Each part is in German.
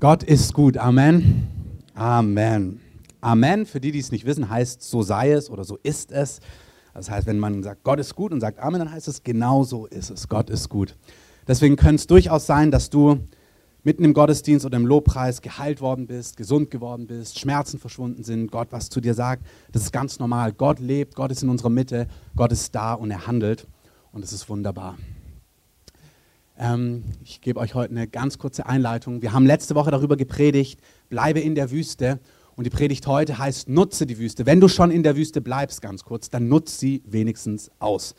Gott ist gut. Amen. Amen. Amen, für die, die es nicht wissen, heißt, so sei es oder so ist es. Das heißt, wenn man sagt, Gott ist gut und sagt Amen, dann heißt es, genau so ist es. Gott ist gut. Deswegen könnte es durchaus sein, dass du mitten im Gottesdienst oder im Lobpreis geheilt worden bist, gesund geworden bist, Schmerzen verschwunden sind, Gott was zu dir sagt. Das ist ganz normal. Gott lebt, Gott ist in unserer Mitte, Gott ist da und er handelt. Und es ist wunderbar. Ähm, ich gebe euch heute eine ganz kurze Einleitung. Wir haben letzte Woche darüber gepredigt, bleibe in der Wüste. Und die Predigt heute heißt, nutze die Wüste. Wenn du schon in der Wüste bleibst, ganz kurz, dann nutze sie wenigstens aus.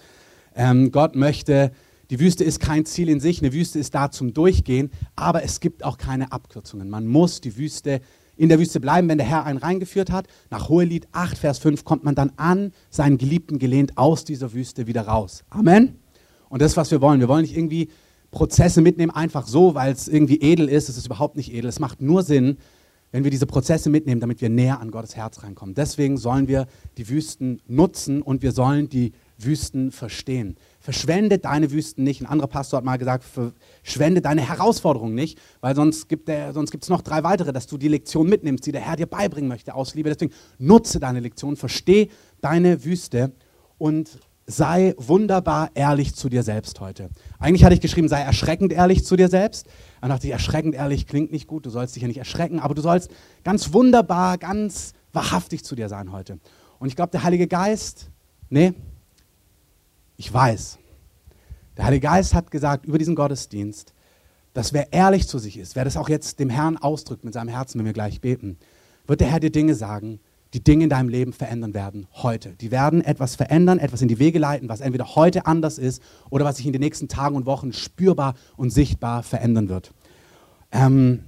Ähm, Gott möchte, die Wüste ist kein Ziel in sich, eine Wüste ist da zum Durchgehen, aber es gibt auch keine Abkürzungen. Man muss die Wüste in der Wüste bleiben, wenn der Herr einen reingeführt hat. Nach Hohelied 8, Vers 5 kommt man dann an seinen Geliebten gelehnt aus dieser Wüste wieder raus. Amen. Und das ist, was wir wollen. Wir wollen nicht irgendwie Prozesse mitnehmen, einfach so, weil es irgendwie edel ist. Es ist überhaupt nicht edel. Es macht nur Sinn, wenn wir diese Prozesse mitnehmen, damit wir näher an Gottes Herz reinkommen. Deswegen sollen wir die Wüsten nutzen und wir sollen die Wüsten verstehen. Verschwende deine Wüsten nicht. Ein anderer Pastor hat mal gesagt, verschwende deine Herausforderungen nicht, weil sonst gibt es noch drei weitere, dass du die Lektion mitnimmst, die der Herr dir beibringen möchte aus Liebe. Deswegen nutze deine Lektion, verstehe deine Wüste und sei wunderbar ehrlich zu dir selbst heute. Eigentlich hatte ich geschrieben, sei erschreckend ehrlich zu dir selbst. Dann dachte ich, erschreckend ehrlich klingt nicht gut, du sollst dich ja nicht erschrecken, aber du sollst ganz wunderbar, ganz wahrhaftig zu dir sein heute. Und ich glaube, der Heilige Geist, nee, ich weiß, der Heilige Geist hat gesagt über diesen Gottesdienst, dass wer ehrlich zu sich ist, wer das auch jetzt dem Herrn ausdrückt mit seinem Herzen, wenn wir gleich beten, wird der Herr dir Dinge sagen, die Dinge in deinem Leben verändern werden heute. Die werden etwas verändern, etwas in die Wege leiten, was entweder heute anders ist oder was sich in den nächsten Tagen und Wochen spürbar und sichtbar verändern wird. Ähm,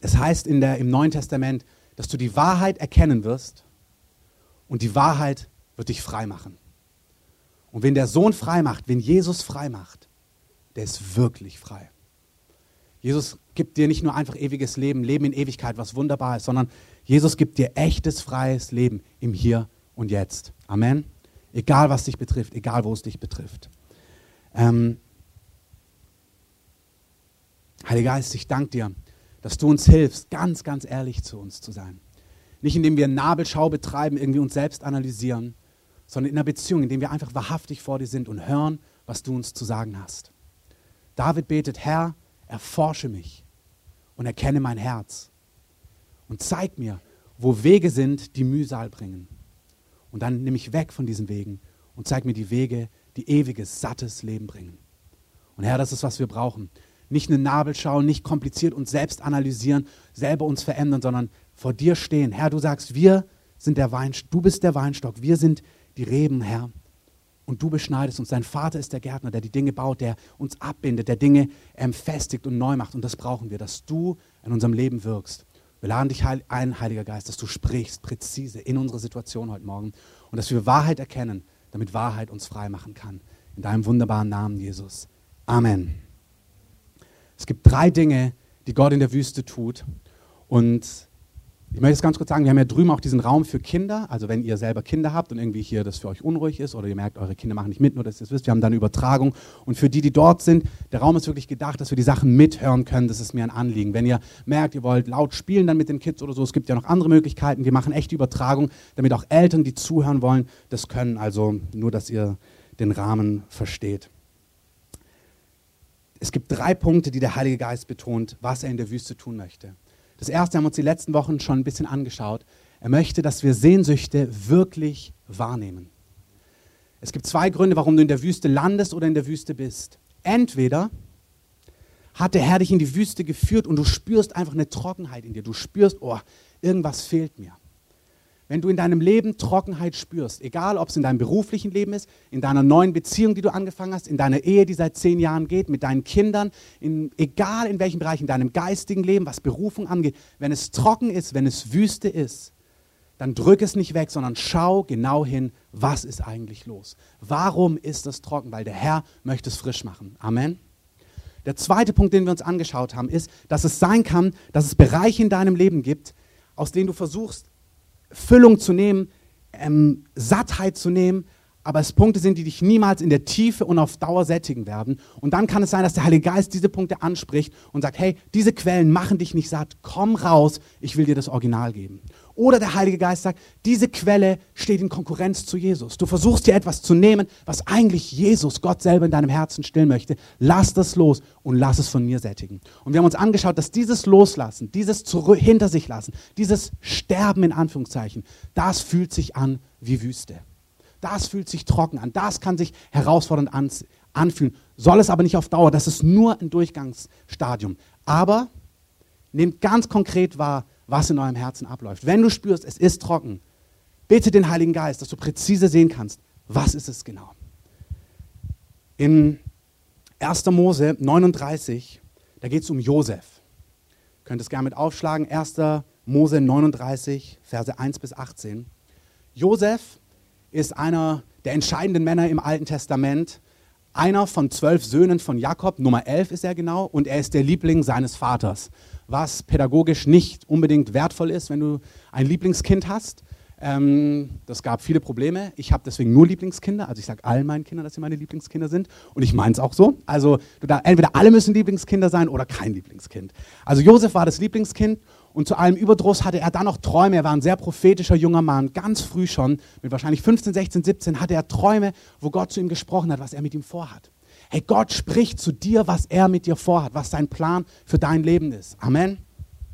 es heißt in der, im Neuen Testament, dass du die Wahrheit erkennen wirst und die Wahrheit wird dich frei machen. Und wenn der Sohn frei macht, wenn Jesus frei macht, der ist wirklich frei. Jesus gibt dir nicht nur einfach ewiges Leben, Leben in Ewigkeit, was wunderbar ist, sondern Jesus gibt dir echtes, freies Leben im Hier und Jetzt. Amen. Egal, was dich betrifft, egal, wo es dich betrifft. Ähm, Heiliger Geist, ich danke dir, dass du uns hilfst, ganz, ganz ehrlich zu uns zu sein. Nicht indem wir Nabelschau betreiben, irgendwie uns selbst analysieren, sondern in einer Beziehung, indem wir einfach wahrhaftig vor dir sind und hören, was du uns zu sagen hast. David betet, Herr, erforsche mich und erkenne mein Herz und zeig mir, wo Wege sind, die Mühsal bringen. Und dann nehme ich weg von diesen Wegen und zeig mir die Wege, die ewiges, sattes Leben bringen. Und Herr, das ist, was wir brauchen. Nicht eine Nabelschau, nicht kompliziert uns selbst analysieren, selber uns verändern, sondern vor dir stehen. Herr, du sagst, wir sind der Weinstock, du bist der Weinstock, wir sind die Reben, Herr und du beschneidest uns. Dein Vater ist der Gärtner, der die Dinge baut, der uns abbindet, der Dinge ähm, festigt und neu macht. Und das brauchen wir, dass du in unserem Leben wirkst. Wir laden dich ein, Heiliger Geist, dass du sprichst präzise in unsere Situation heute Morgen und dass wir Wahrheit erkennen, damit Wahrheit uns frei machen kann. In deinem wunderbaren Namen, Jesus. Amen. Es gibt drei Dinge, die Gott in der Wüste tut. Und ich möchte es ganz kurz sagen, wir haben ja drüben auch diesen Raum für Kinder. Also wenn ihr selber Kinder habt und irgendwie hier das für euch unruhig ist oder ihr merkt, eure Kinder machen nicht mit, nur dass ihr es wisst, wir haben da eine Übertragung. Und für die, die dort sind, der Raum ist wirklich gedacht, dass wir die Sachen mithören können. Das ist mir ein Anliegen. Wenn ihr merkt, ihr wollt laut spielen dann mit den Kids oder so, es gibt ja noch andere Möglichkeiten. Wir machen echt die Übertragung, damit auch Eltern, die zuhören wollen, das können. Also nur, dass ihr den Rahmen versteht. Es gibt drei Punkte, die der Heilige Geist betont, was er in der Wüste tun möchte. Das erste haben wir uns die letzten Wochen schon ein bisschen angeschaut. Er möchte, dass wir Sehnsüchte wirklich wahrnehmen. Es gibt zwei Gründe, warum du in der Wüste landest oder in der Wüste bist. Entweder hat der Herr dich in die Wüste geführt und du spürst einfach eine Trockenheit in dir. Du spürst, oh, irgendwas fehlt mir. Wenn du in deinem Leben Trockenheit spürst, egal ob es in deinem beruflichen Leben ist, in deiner neuen Beziehung, die du angefangen hast, in deiner Ehe, die seit zehn Jahren geht, mit deinen Kindern, in, egal in welchem Bereich, in deinem geistigen Leben, was Berufung angeht, wenn es trocken ist, wenn es Wüste ist, dann drück es nicht weg, sondern schau genau hin, was ist eigentlich los. Warum ist es trocken? Weil der Herr möchte es frisch machen. Amen. Der zweite Punkt, den wir uns angeschaut haben, ist, dass es sein kann, dass es Bereiche in deinem Leben gibt, aus denen du versuchst, Füllung zu nehmen, ähm, Sattheit zu nehmen, aber es Punkte sind, die dich niemals in der Tiefe und auf Dauer sättigen werden. Und dann kann es sein, dass der Heilige Geist diese Punkte anspricht und sagt, hey, diese Quellen machen dich nicht satt, komm raus, ich will dir das Original geben. Oder der Heilige Geist sagt, diese Quelle steht in Konkurrenz zu Jesus. Du versuchst dir etwas zu nehmen, was eigentlich Jesus, Gott selber in deinem Herzen stillen möchte. Lass das los und lass es von mir sättigen. Und wir haben uns angeschaut, dass dieses Loslassen, dieses hinter sich lassen, dieses Sterben in Anführungszeichen, das fühlt sich an wie Wüste. Das fühlt sich trocken an. Das kann sich herausfordernd anfühlen. Soll es aber nicht auf Dauer. Das ist nur ein Durchgangsstadium. Aber nehmt ganz konkret wahr, was in eurem Herzen abläuft. Wenn du spürst, es ist trocken, bitte den Heiligen Geist, dass du präzise sehen kannst, was ist es genau. In 1. Mose 39, da geht es um Josef. Könnt es gerne mit aufschlagen. 1. Mose 39, Verse 1 bis 18. Josef ist einer der entscheidenden Männer im Alten Testament. Einer von zwölf Söhnen von Jakob, Nummer elf ist er genau, und er ist der Liebling seines Vaters, was pädagogisch nicht unbedingt wertvoll ist, wenn du ein Lieblingskind hast. Ähm, das gab viele Probleme. Ich habe deswegen nur Lieblingskinder. Also ich sage allen meinen Kindern, dass sie meine Lieblingskinder sind. Und ich meine es auch so. Also entweder alle müssen Lieblingskinder sein oder kein Lieblingskind. Also Josef war das Lieblingskind und zu allem Überdruss hatte er dann noch Träume. Er war ein sehr prophetischer junger Mann, ganz früh schon, mit wahrscheinlich 15, 16, 17, hatte er Träume, wo Gott zu ihm gesprochen hat, was er mit ihm vorhat. Hey, Gott spricht zu dir, was er mit dir vorhat, was sein Plan für dein Leben ist. Amen.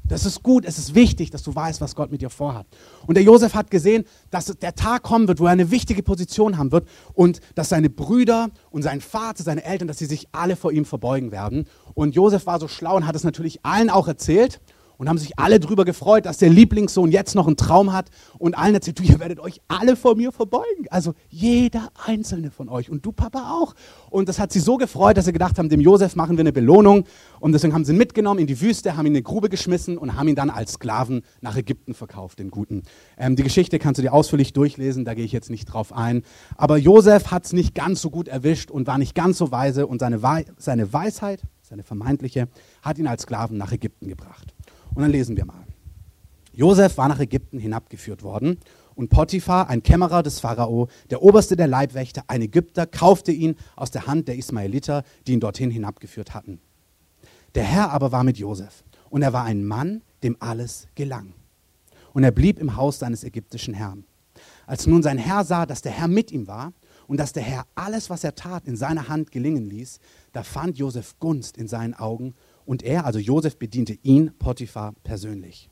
Das ist gut, es ist wichtig, dass du weißt, was Gott mit dir vorhat. Und der Josef hat gesehen, dass der Tag kommen wird, wo er eine wichtige Position haben wird und dass seine Brüder und sein Vater, seine Eltern, dass sie sich alle vor ihm verbeugen werden. Und Josef war so schlau und hat es natürlich allen auch erzählt und haben sich alle darüber gefreut, dass der Lieblingssohn jetzt noch einen Traum hat und allen erzählt, du, ihr werdet euch alle vor mir verbeugen. Also jeder einzelne von euch und du Papa auch. Und das hat sie so gefreut, dass sie gedacht haben, dem Josef machen wir eine Belohnung. Und deswegen haben sie ihn mitgenommen in die Wüste, haben ihn in eine Grube geschmissen und haben ihn dann als Sklaven nach Ägypten verkauft, den Guten. Ähm, die Geschichte kannst du dir ausführlich durchlesen, da gehe ich jetzt nicht drauf ein. Aber Josef hat es nicht ganz so gut erwischt und war nicht ganz so weise und seine, Wei seine Weisheit, seine vermeintliche, hat ihn als Sklaven nach Ägypten gebracht. Und dann lesen wir mal. Josef war nach Ägypten hinabgeführt worden und Potiphar, ein Kämmerer des Pharao, der oberste der Leibwächter, ein Ägypter, kaufte ihn aus der Hand der Ismaeliter, die ihn dorthin hinabgeführt hatten. Der Herr aber war mit Josef und er war ein Mann, dem alles gelang. Und er blieb im Haus seines ägyptischen Herrn. Als nun sein Herr sah, dass der Herr mit ihm war und dass der Herr alles, was er tat, in seiner Hand gelingen ließ, da fand Josef Gunst in seinen Augen und er, also Josef, bediente ihn, Potiphar, persönlich.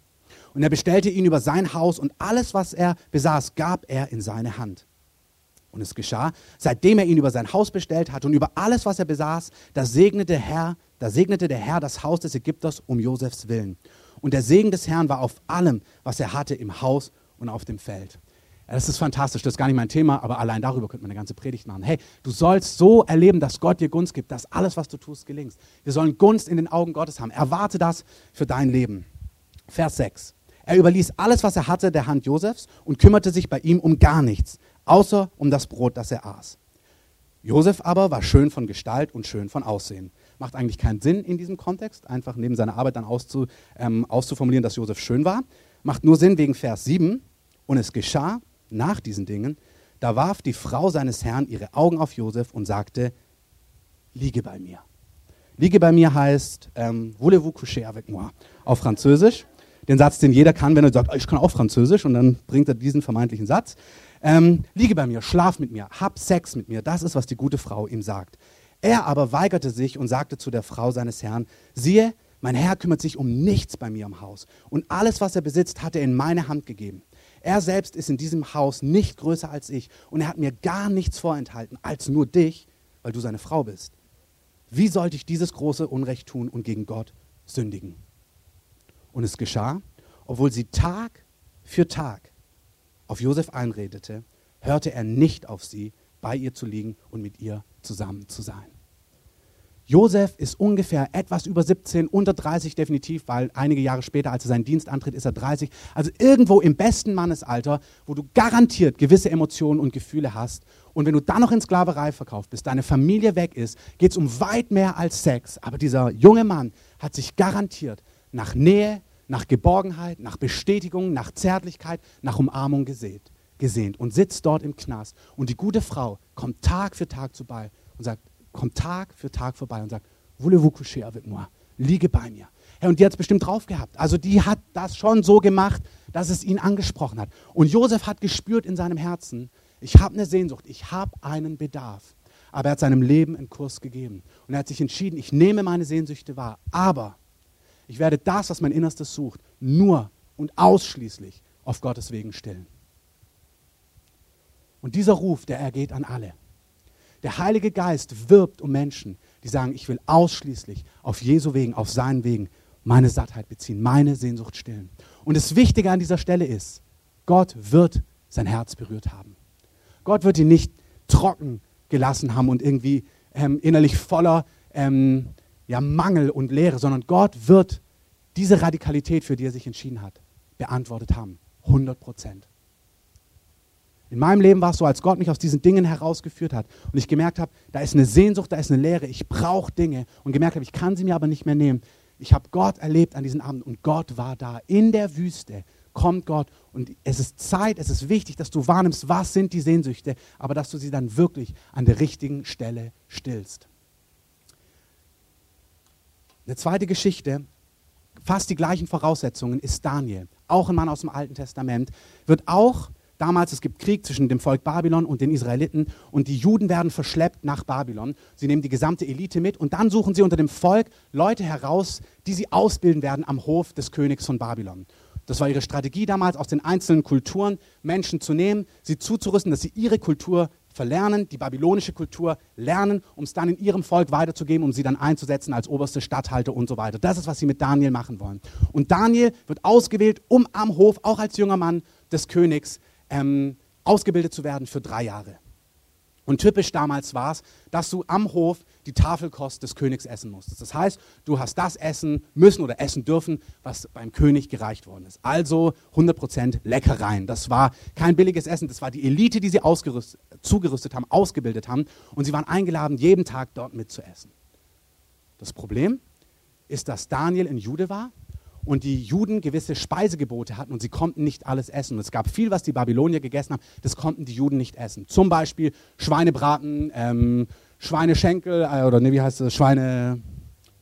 Und er bestellte ihn über sein Haus und alles, was er besaß, gab er in seine Hand. Und es geschah, seitdem er ihn über sein Haus bestellt hat und über alles, was er besaß, da segnete, Herr, da segnete der Herr das Haus des Ägypters um Josefs Willen. Und der Segen des Herrn war auf allem, was er hatte im Haus und auf dem Feld. Das ist fantastisch, das ist gar nicht mein Thema, aber allein darüber könnte man eine ganze Predigt machen. Hey, du sollst so erleben, dass Gott dir Gunst gibt, dass alles, was du tust, gelingt. Wir sollen Gunst in den Augen Gottes haben. Erwarte das für dein Leben. Vers 6. Er überließ alles, was er hatte, der Hand Josefs und kümmerte sich bei ihm um gar nichts, außer um das Brot, das er aß. Josef aber war schön von Gestalt und schön von Aussehen. Macht eigentlich keinen Sinn in diesem Kontext, einfach neben seiner Arbeit dann auszu, ähm, auszuformulieren, dass Josef schön war. Macht nur Sinn wegen Vers 7. Und es geschah, nach diesen Dingen, da warf die Frau seines Herrn ihre Augen auf Josef und sagte, liege bei mir. Liege bei mir heißt, ähm, voulez-vous coucher avec moi? Auf Französisch. Den Satz, den jeder kann, wenn er sagt, ich kann auch Französisch, und dann bringt er diesen vermeintlichen Satz. Ähm, liege bei mir, schlaf mit mir, hab Sex mit mir. Das ist, was die gute Frau ihm sagt. Er aber weigerte sich und sagte zu der Frau seines Herrn, siehe, mein Herr kümmert sich um nichts bei mir im Haus. Und alles, was er besitzt, hat er in meine Hand gegeben. Er selbst ist in diesem Haus nicht größer als ich und er hat mir gar nichts vorenthalten als nur dich, weil du seine Frau bist. Wie sollte ich dieses große Unrecht tun und gegen Gott sündigen? Und es geschah, obwohl sie Tag für Tag auf Josef einredete, hörte er nicht auf sie, bei ihr zu liegen und mit ihr zusammen zu sein. Josef ist ungefähr etwas über 17, unter 30 definitiv, weil einige Jahre später, als er seinen Dienst antritt, ist er 30. Also irgendwo im besten Mannesalter, wo du garantiert gewisse Emotionen und Gefühle hast. Und wenn du dann noch in Sklaverei verkauft bist, deine Familie weg ist, geht es um weit mehr als Sex. Aber dieser junge Mann hat sich garantiert nach Nähe, nach Geborgenheit, nach Bestätigung, nach Zärtlichkeit, nach Umarmung gesät. gesehnt und sitzt dort im Knast. Und die gute Frau kommt Tag für Tag vorbei und sagt, kommt Tag für Tag vorbei und sagt, voulez-vous coucher avec moi? Liege bei mir. Herr, und die hat es bestimmt drauf gehabt. Also die hat das schon so gemacht, dass es ihn angesprochen hat. Und Josef hat gespürt in seinem Herzen, ich habe eine Sehnsucht, ich habe einen Bedarf. Aber er hat seinem Leben einen Kurs gegeben. Und er hat sich entschieden, ich nehme meine Sehnsüchte wahr, aber ich werde das, was mein Innerstes sucht, nur und ausschließlich auf Gottes Wegen stellen. Und dieser Ruf, der ergeht an alle. Der Heilige Geist wirbt um Menschen, die sagen, ich will ausschließlich auf Jesu Wegen, auf seinen Wegen meine Sattheit beziehen, meine Sehnsucht stillen. Und das Wichtige an dieser Stelle ist, Gott wird sein Herz berührt haben. Gott wird ihn nicht trocken gelassen haben und irgendwie ähm, innerlich voller ähm, ja, Mangel und Leere, sondern Gott wird diese Radikalität, für die er sich entschieden hat, beantwortet haben. 100 Prozent. In meinem Leben war es so, als Gott mich aus diesen Dingen herausgeführt hat und ich gemerkt habe, da ist eine Sehnsucht, da ist eine Leere, ich brauche Dinge und gemerkt habe, ich kann sie mir aber nicht mehr nehmen. Ich habe Gott erlebt an diesem Abend und Gott war da. In der Wüste kommt Gott und es ist Zeit, es ist wichtig, dass du wahrnimmst, was sind die Sehnsüchte, aber dass du sie dann wirklich an der richtigen Stelle stillst. Eine zweite Geschichte, fast die gleichen Voraussetzungen, ist Daniel. Auch ein Mann aus dem Alten Testament, wird auch damals, es gibt Krieg zwischen dem Volk Babylon und den Israeliten und die Juden werden verschleppt nach Babylon. Sie nehmen die gesamte Elite mit und dann suchen sie unter dem Volk Leute heraus, die sie ausbilden werden am Hof des Königs von Babylon. Das war ihre Strategie damals, aus den einzelnen Kulturen Menschen zu nehmen, sie zuzurüsten, dass sie ihre Kultur verlernen, die babylonische Kultur lernen, um es dann in ihrem Volk weiterzugeben, um sie dann einzusetzen als oberste Statthalter und so weiter. Das ist, was sie mit Daniel machen wollen. Und Daniel wird ausgewählt, um am Hof, auch als junger Mann des Königs, ähm, ausgebildet zu werden für drei Jahre. Und typisch damals war es, dass du am Hof die Tafelkost des Königs essen musstest. Das heißt, du hast das essen müssen oder essen dürfen, was beim König gereicht worden ist. Also 100% Leckereien. Das war kein billiges Essen, das war die Elite, die sie zugerüstet haben, ausgebildet haben. Und sie waren eingeladen, jeden Tag dort mitzuessen. Das Problem ist, dass Daniel ein Jude war und die Juden gewisse Speisegebote hatten und sie konnten nicht alles essen. Und es gab viel, was die Babylonier gegessen haben, das konnten die Juden nicht essen. Zum Beispiel Schweinebraten, ähm, Schweineschenkel äh, oder ne, wie heißt das, Schweine...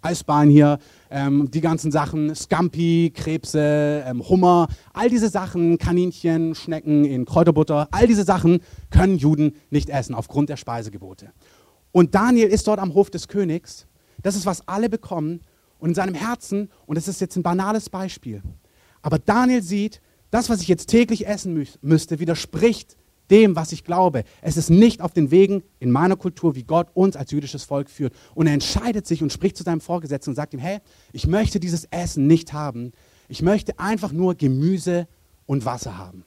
Eisbein hier, ähm, die ganzen Sachen, Scampi, Krebse, ähm, Hummer, all diese Sachen, Kaninchen, Schnecken in Kräuterbutter, all diese Sachen können Juden nicht essen aufgrund der Speisegebote. Und Daniel ist dort am Hof des Königs. Das ist, was alle bekommen und in seinem Herzen, und das ist jetzt ein banales Beispiel, aber Daniel sieht, das, was ich jetzt täglich essen mü müsste, widerspricht dem, was ich glaube. Es ist nicht auf den Wegen in meiner Kultur, wie Gott uns als jüdisches Volk führt. Und er entscheidet sich und spricht zu seinem Vorgesetzten und sagt ihm, hey, ich möchte dieses Essen nicht haben. Ich möchte einfach nur Gemüse und Wasser haben.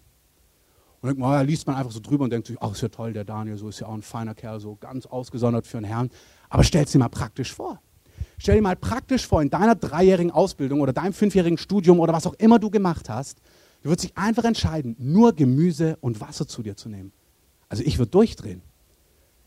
Und dann ja, liest man einfach so drüber und denkt sich, ach, ist ja toll, der Daniel, so ist ja auch ein feiner Kerl, so ganz ausgesondert für einen Herrn. Aber stell es dir mal praktisch vor. Stell dir mal praktisch vor, in deiner dreijährigen Ausbildung oder deinem fünfjährigen Studium oder was auch immer du gemacht hast, du würdest dich einfach entscheiden, nur Gemüse und Wasser zu dir zu nehmen. Also ich würde durchdrehen.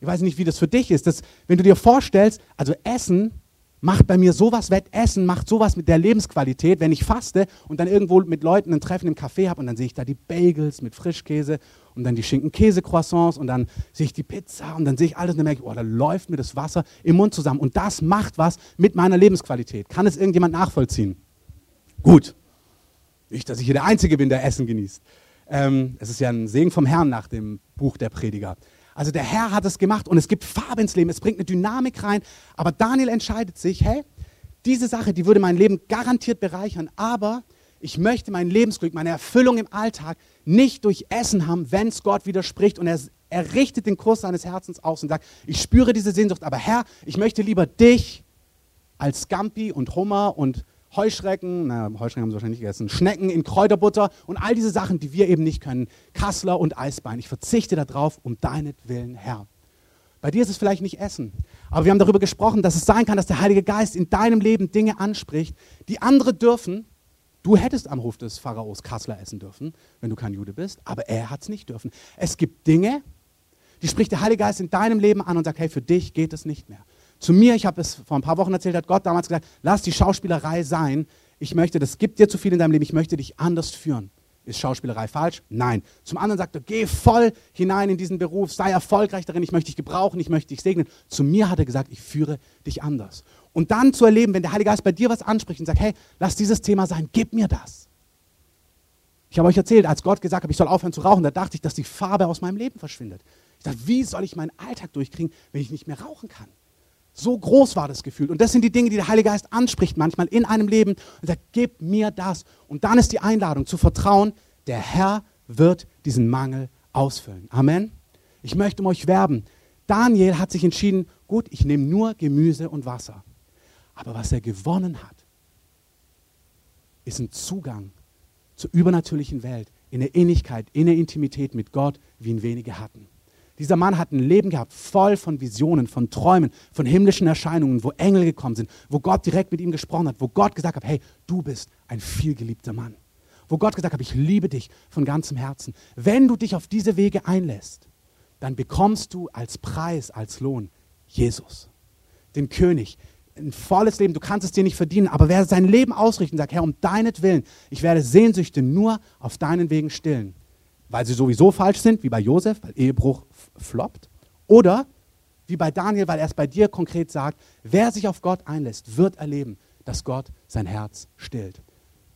Ich weiß nicht, wie das für dich ist. Das, wenn du dir vorstellst, also Essen macht bei mir sowas wett, Essen macht sowas mit der Lebensqualität, wenn ich faste und dann irgendwo mit Leuten ein Treffen im Café habe und dann sehe ich da die Bagels mit Frischkäse und dann die Schinken-Käse-Croissants und dann sehe ich die Pizza und dann sehe ich alles und dann merke ich, oh, da läuft mir das Wasser im Mund zusammen und das macht was mit meiner Lebensqualität. Kann es irgendjemand nachvollziehen? Gut. Nicht, dass ich hier der Einzige bin, der Essen genießt. Ähm, es ist ja ein Segen vom Herrn nach dem Buch der Prediger. Also der Herr hat es gemacht und es gibt Farbe ins Leben, es bringt eine Dynamik rein. Aber Daniel entscheidet sich, hey, diese Sache, die würde mein Leben garantiert bereichern, aber ich möchte mein Lebensglück, meine Erfüllung im Alltag nicht durch Essen haben, wenn es Gott widerspricht. Und er, er richtet den Kurs seines Herzens aus und sagt, ich spüre diese Sehnsucht, aber Herr, ich möchte lieber dich als Scampi und Hummer und Heuschrecken, na, Heuschrecken haben sie wahrscheinlich nicht gegessen, Schnecken in Kräuterbutter und all diese Sachen, die wir eben nicht können, Kassler und Eisbein. Ich verzichte darauf um deinetwillen, Herr. Bei dir ist es vielleicht nicht Essen, aber wir haben darüber gesprochen, dass es sein kann, dass der Heilige Geist in deinem Leben Dinge anspricht, die andere dürfen. Du hättest am Hof des Pharaos Kassler essen dürfen, wenn du kein Jude bist, aber er hat es nicht dürfen. Es gibt Dinge, die spricht der Heilige Geist in deinem Leben an und sagt, hey, für dich geht es nicht mehr zu mir, ich habe es vor ein paar Wochen erzählt, hat Gott damals gesagt, lass die Schauspielerei sein. Ich möchte, das gibt dir zu viel in deinem Leben, ich möchte dich anders führen. Ist Schauspielerei falsch? Nein. Zum anderen sagt er, geh voll hinein in diesen Beruf, sei erfolgreich darin, ich möchte dich gebrauchen, ich möchte dich segnen. Zu mir hat er gesagt, ich führe dich anders. Und dann zu erleben, wenn der Heilige Geist bei dir was anspricht und sagt, hey, lass dieses Thema sein, gib mir das. Ich habe euch erzählt, als Gott gesagt hat, ich soll aufhören zu rauchen, da dachte ich, dass die Farbe aus meinem Leben verschwindet. Ich dachte, wie soll ich meinen Alltag durchkriegen, wenn ich nicht mehr rauchen kann? So groß war das Gefühl. Und das sind die Dinge, die der Heilige Geist anspricht manchmal in einem Leben und sagt, gib mir das. Und dann ist die Einladung zu vertrauen, der Herr wird diesen Mangel ausfüllen. Amen. Ich möchte um euch werben. Daniel hat sich entschieden, gut, ich nehme nur Gemüse und Wasser. Aber was er gewonnen hat, ist ein Zugang zur übernatürlichen Welt, in der Innigkeit, in der Intimität mit Gott, wie ihn wenige hatten. Dieser Mann hat ein Leben gehabt, voll von Visionen, von Träumen, von himmlischen Erscheinungen, wo Engel gekommen sind, wo Gott direkt mit ihm gesprochen hat, wo Gott gesagt hat, hey, du bist ein vielgeliebter Mann. Wo Gott gesagt hat, ich liebe dich von ganzem Herzen. Wenn du dich auf diese Wege einlässt, dann bekommst du als Preis, als Lohn Jesus, den König, ein volles Leben. Du kannst es dir nicht verdienen, aber wer sein Leben ausrichtet und sagt, Herr, um deinetwillen, ich werde Sehnsüchte nur auf deinen Wegen stillen, weil sie sowieso falsch sind, wie bei Josef, weil Ehebruch floppt, oder wie bei Daniel, weil er es bei dir konkret sagt, wer sich auf Gott einlässt, wird erleben, dass Gott sein Herz stillt.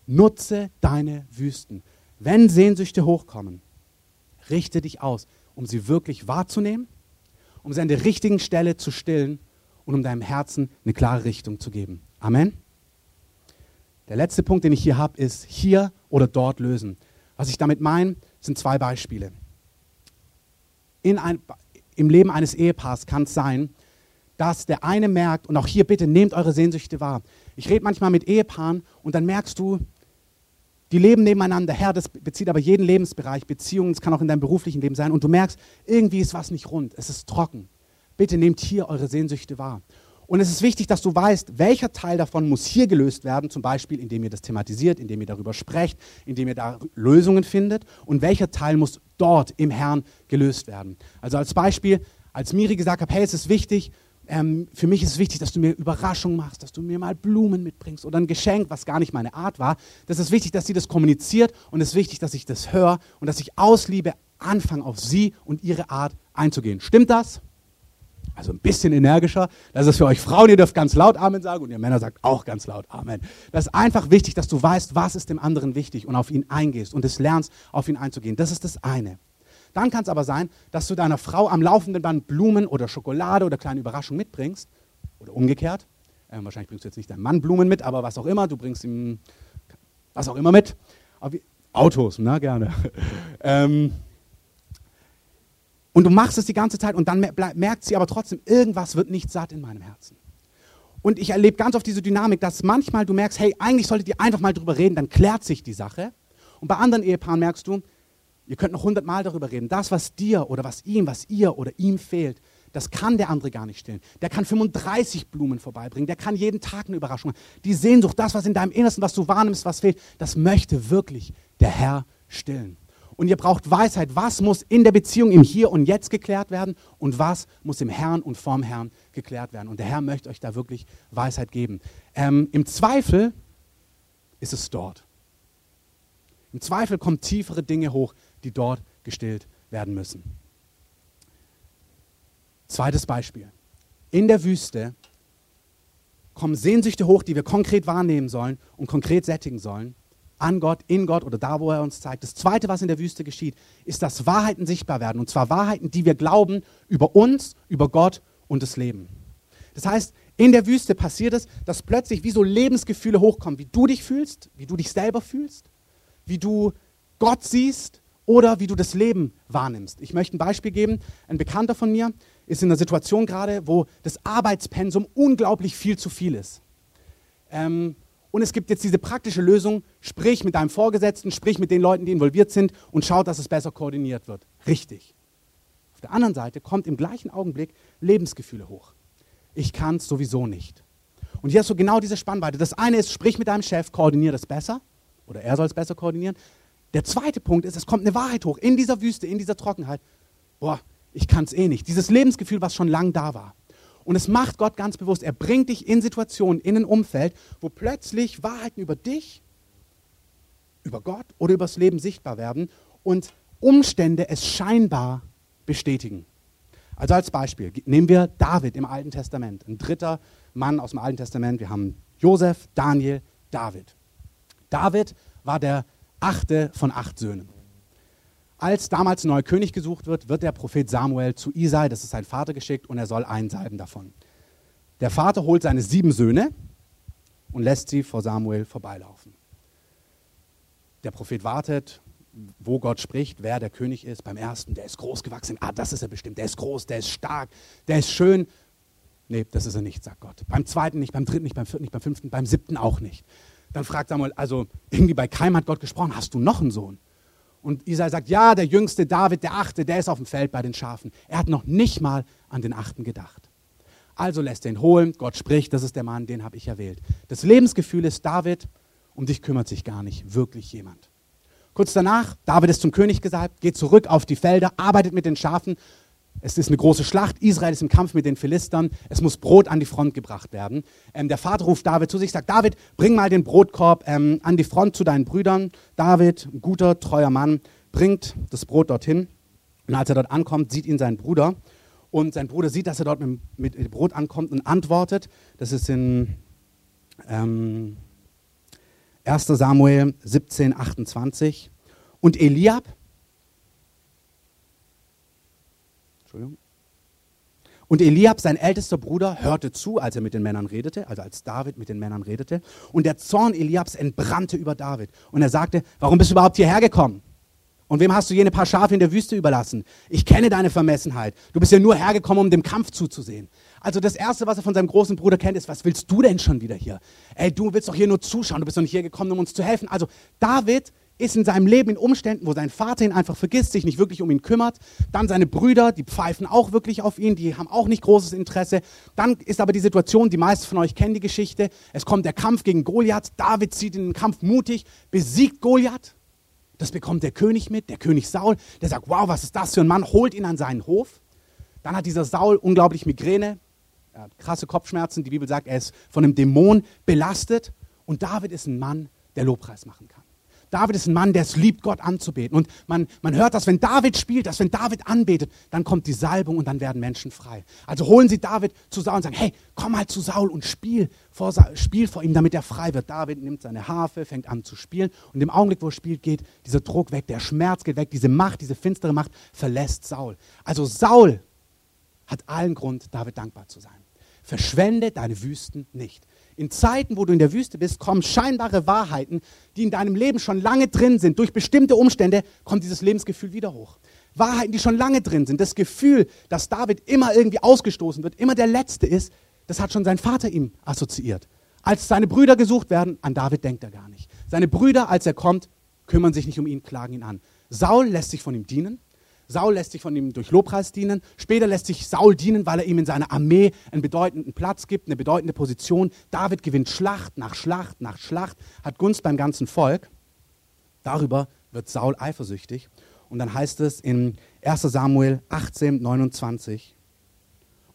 Nutze deine Wüsten. Wenn Sehnsüchte hochkommen, richte dich aus, um sie wirklich wahrzunehmen, um sie an der richtigen Stelle zu stillen und um deinem Herzen eine klare Richtung zu geben. Amen. Der letzte Punkt, den ich hier habe, ist hier oder dort lösen. Was ich damit meine, sind zwei Beispiele. In ein, Im Leben eines Ehepaars kann es sein, dass der eine merkt, und auch hier bitte nehmt eure Sehnsüchte wahr. Ich rede manchmal mit Ehepaaren und dann merkst du, die leben nebeneinander her, das bezieht aber jeden Lebensbereich, Beziehungen, es kann auch in deinem beruflichen Leben sein, und du merkst, irgendwie ist was nicht rund, es ist trocken. Bitte nehmt hier eure Sehnsüchte wahr. Und es ist wichtig, dass du weißt, welcher Teil davon muss hier gelöst werden, zum Beispiel indem ihr das thematisiert, indem ihr darüber sprecht, indem ihr da Lösungen findet und welcher Teil muss dort im Herrn gelöst werden. Also als Beispiel, als Miri gesagt hat, hey, es ist wichtig, ähm, für mich ist es wichtig, dass du mir Überraschungen machst, dass du mir mal Blumen mitbringst oder ein Geschenk, was gar nicht meine Art war. Das ist wichtig, dass sie das kommuniziert und es ist wichtig, dass ich das höre und dass ich aus Liebe anfange, auf sie und ihre Art einzugehen. Stimmt das? Also ein bisschen energischer. Das ist für euch Frauen, ihr dürft ganz laut Amen sagen und ihr Männer sagt auch ganz laut Amen. Das ist einfach wichtig, dass du weißt, was ist dem anderen wichtig und auf ihn eingehst und es lernst, auf ihn einzugehen. Das ist das eine. Dann kann es aber sein, dass du deiner Frau am laufenden Band Blumen oder Schokolade oder kleine Überraschungen mitbringst oder umgekehrt. Ähm, wahrscheinlich bringst du jetzt nicht deinem Mann Blumen mit, aber was auch immer, du bringst ihm was auch immer mit. Autos, na gerne. ähm, und du machst es die ganze Zeit und dann merkt sie aber trotzdem, irgendwas wird nicht satt in meinem Herzen. Und ich erlebe ganz oft diese Dynamik, dass manchmal du merkst, hey, eigentlich solltet ihr einfach mal drüber reden, dann klärt sich die Sache. Und bei anderen Ehepaaren merkst du, ihr könnt noch hundertmal darüber reden. Das, was dir oder was ihm, was ihr oder ihm fehlt, das kann der andere gar nicht stillen. Der kann 35 Blumen vorbeibringen, der kann jeden Tag eine Überraschung machen. Die Sehnsucht, das, was in deinem Innersten, was du wahrnimmst, was fehlt, das möchte wirklich der Herr stillen und ihr braucht Weisheit. Was muss in der Beziehung im Hier und Jetzt geklärt werden und was muss im Herrn und vom Herrn geklärt werden. Und der Herr möchte euch da wirklich Weisheit geben. Ähm, Im Zweifel ist es dort. Im Zweifel kommen tiefere Dinge hoch, die dort gestillt werden müssen. Zweites Beispiel. In der Wüste kommen Sehnsüchte hoch, die wir konkret wahrnehmen sollen und konkret sättigen sollen an Gott, in Gott oder da, wo er uns zeigt. Das Zweite, was in der Wüste geschieht, ist, dass Wahrheiten sichtbar werden. Und zwar Wahrheiten, die wir glauben über uns, über Gott und das Leben. Das heißt, in der Wüste passiert es, dass plötzlich wie so Lebensgefühle hochkommen, wie du dich fühlst, wie du dich selber fühlst, wie du Gott siehst oder wie du das Leben wahrnimmst. Ich möchte ein Beispiel geben. Ein Bekannter von mir ist in einer Situation gerade, wo das Arbeitspensum unglaublich viel zu viel ist. Ähm, und es gibt jetzt diese praktische Lösung, sprich mit deinem Vorgesetzten, sprich mit den Leuten, die involviert sind und schau, dass es besser koordiniert wird. Richtig. Auf der anderen Seite kommt im gleichen Augenblick Lebensgefühle hoch. Ich kann es sowieso nicht. Und hier hast du genau diese Spannweite. Das eine ist, sprich mit deinem Chef, koordiniere das besser. Oder er soll es besser koordinieren. Der zweite Punkt ist, es kommt eine Wahrheit hoch in dieser Wüste, in dieser Trockenheit. Boah, ich kann es eh nicht. Dieses Lebensgefühl, was schon lang da war. Und es macht Gott ganz bewusst. Er bringt dich in Situationen, in ein Umfeld, wo plötzlich Wahrheiten über dich über Gott oder übers Leben sichtbar werden und Umstände es scheinbar bestätigen. Also als Beispiel nehmen wir David im Alten Testament, ein dritter Mann aus dem Alten Testament. Wir haben Josef, Daniel, David. David war der achte von acht Söhnen. Als damals ein neuer König gesucht wird, wird der Prophet Samuel zu Isai, das ist sein Vater, geschickt und er soll einsalben davon. Der Vater holt seine sieben Söhne und lässt sie vor Samuel vorbeilaufen. Der Prophet wartet, wo Gott spricht, wer der König ist. Beim ersten, der ist groß gewachsen. Ah, das ist er bestimmt. Der ist groß, der ist stark, der ist schön. Nee, das ist er nicht, sagt Gott. Beim zweiten nicht, beim dritten nicht, beim vierten nicht, beim fünften, beim siebten auch nicht. Dann fragt Samuel, also irgendwie bei keinem hat Gott gesprochen, hast du noch einen Sohn? Und Isai sagt, ja, der jüngste David, der achte, der ist auf dem Feld bei den Schafen. Er hat noch nicht mal an den achten gedacht. Also lässt er ihn holen, Gott spricht, das ist der Mann, den habe ich erwählt. Das Lebensgefühl ist David, um dich kümmert sich gar nicht wirklich jemand. Kurz danach, David ist zum König gesalbt, geht zurück auf die Felder, arbeitet mit den Schafen. Es ist eine große Schlacht. Israel ist im Kampf mit den Philistern. Es muss Brot an die Front gebracht werden. Ähm, der Vater ruft David zu sich, sagt: David, bring mal den Brotkorb ähm, an die Front zu deinen Brüdern. David, ein guter, treuer Mann, bringt das Brot dorthin. Und als er dort ankommt, sieht ihn sein Bruder. Und sein Bruder sieht, dass er dort mit, mit Brot ankommt und antwortet. Das ist in ähm, 1 Samuel 17, 28. Und Eliab, Entschuldigung, und Eliab, sein ältester Bruder, hörte zu, als er mit den Männern redete, also als David mit den Männern redete. Und der Zorn Eliabs entbrannte über David. Und er sagte, warum bist du überhaupt hierher gekommen? Und wem hast du jene paar Schafe in der Wüste überlassen? Ich kenne deine Vermessenheit. Du bist ja nur hergekommen, um dem Kampf zuzusehen. Also das Erste, was er von seinem großen Bruder kennt, ist, was willst du denn schon wieder hier? Ey, du willst doch hier nur zuschauen, du bist doch nicht hier gekommen, um uns zu helfen. Also David ist in seinem Leben in Umständen, wo sein Vater ihn einfach vergisst, sich nicht wirklich um ihn kümmert. Dann seine Brüder, die pfeifen auch wirklich auf ihn, die haben auch nicht großes Interesse. Dann ist aber die Situation, die meisten von euch kennen die Geschichte. Es kommt der Kampf gegen Goliath. David zieht in den Kampf mutig, besiegt Goliath. Das bekommt der König mit, der König Saul. Der sagt, wow, was ist das für ein Mann? Holt ihn an seinen Hof. Dann hat dieser Saul unglaublich Migräne, krasse Kopfschmerzen. Die Bibel sagt, er ist von einem Dämon belastet. Und David ist ein Mann, der Lobpreis machen kann. David ist ein Mann, der es liebt, Gott anzubeten. Und man, man hört, dass wenn David spielt, dass wenn David anbetet, dann kommt die Salbung und dann werden Menschen frei. Also holen sie David zu Saul und sagen, hey, komm mal zu Saul und spiel vor, spiel vor ihm, damit er frei wird. David nimmt seine Harfe, fängt an zu spielen. Und im Augenblick, wo er spielt, geht dieser Druck weg, der Schmerz geht weg, diese Macht, diese finstere Macht verlässt Saul. Also Saul hat allen Grund, David dankbar zu sein. Verschwende deine Wüsten nicht. In Zeiten, wo du in der Wüste bist, kommen scheinbare Wahrheiten, die in deinem Leben schon lange drin sind. Durch bestimmte Umstände kommt dieses Lebensgefühl wieder hoch. Wahrheiten, die schon lange drin sind. Das Gefühl, dass David immer irgendwie ausgestoßen wird, immer der Letzte ist, das hat schon sein Vater ihm assoziiert. Als seine Brüder gesucht werden, an David denkt er gar nicht. Seine Brüder, als er kommt, kümmern sich nicht um ihn, klagen ihn an. Saul lässt sich von ihm dienen. Saul lässt sich von ihm durch Lobpreis dienen. Später lässt sich Saul dienen, weil er ihm in seiner Armee einen bedeutenden Platz gibt, eine bedeutende Position. David gewinnt Schlacht nach Schlacht nach Schlacht, hat Gunst beim ganzen Volk. Darüber wird Saul eifersüchtig. Und dann heißt es in 1 Samuel 18, 29.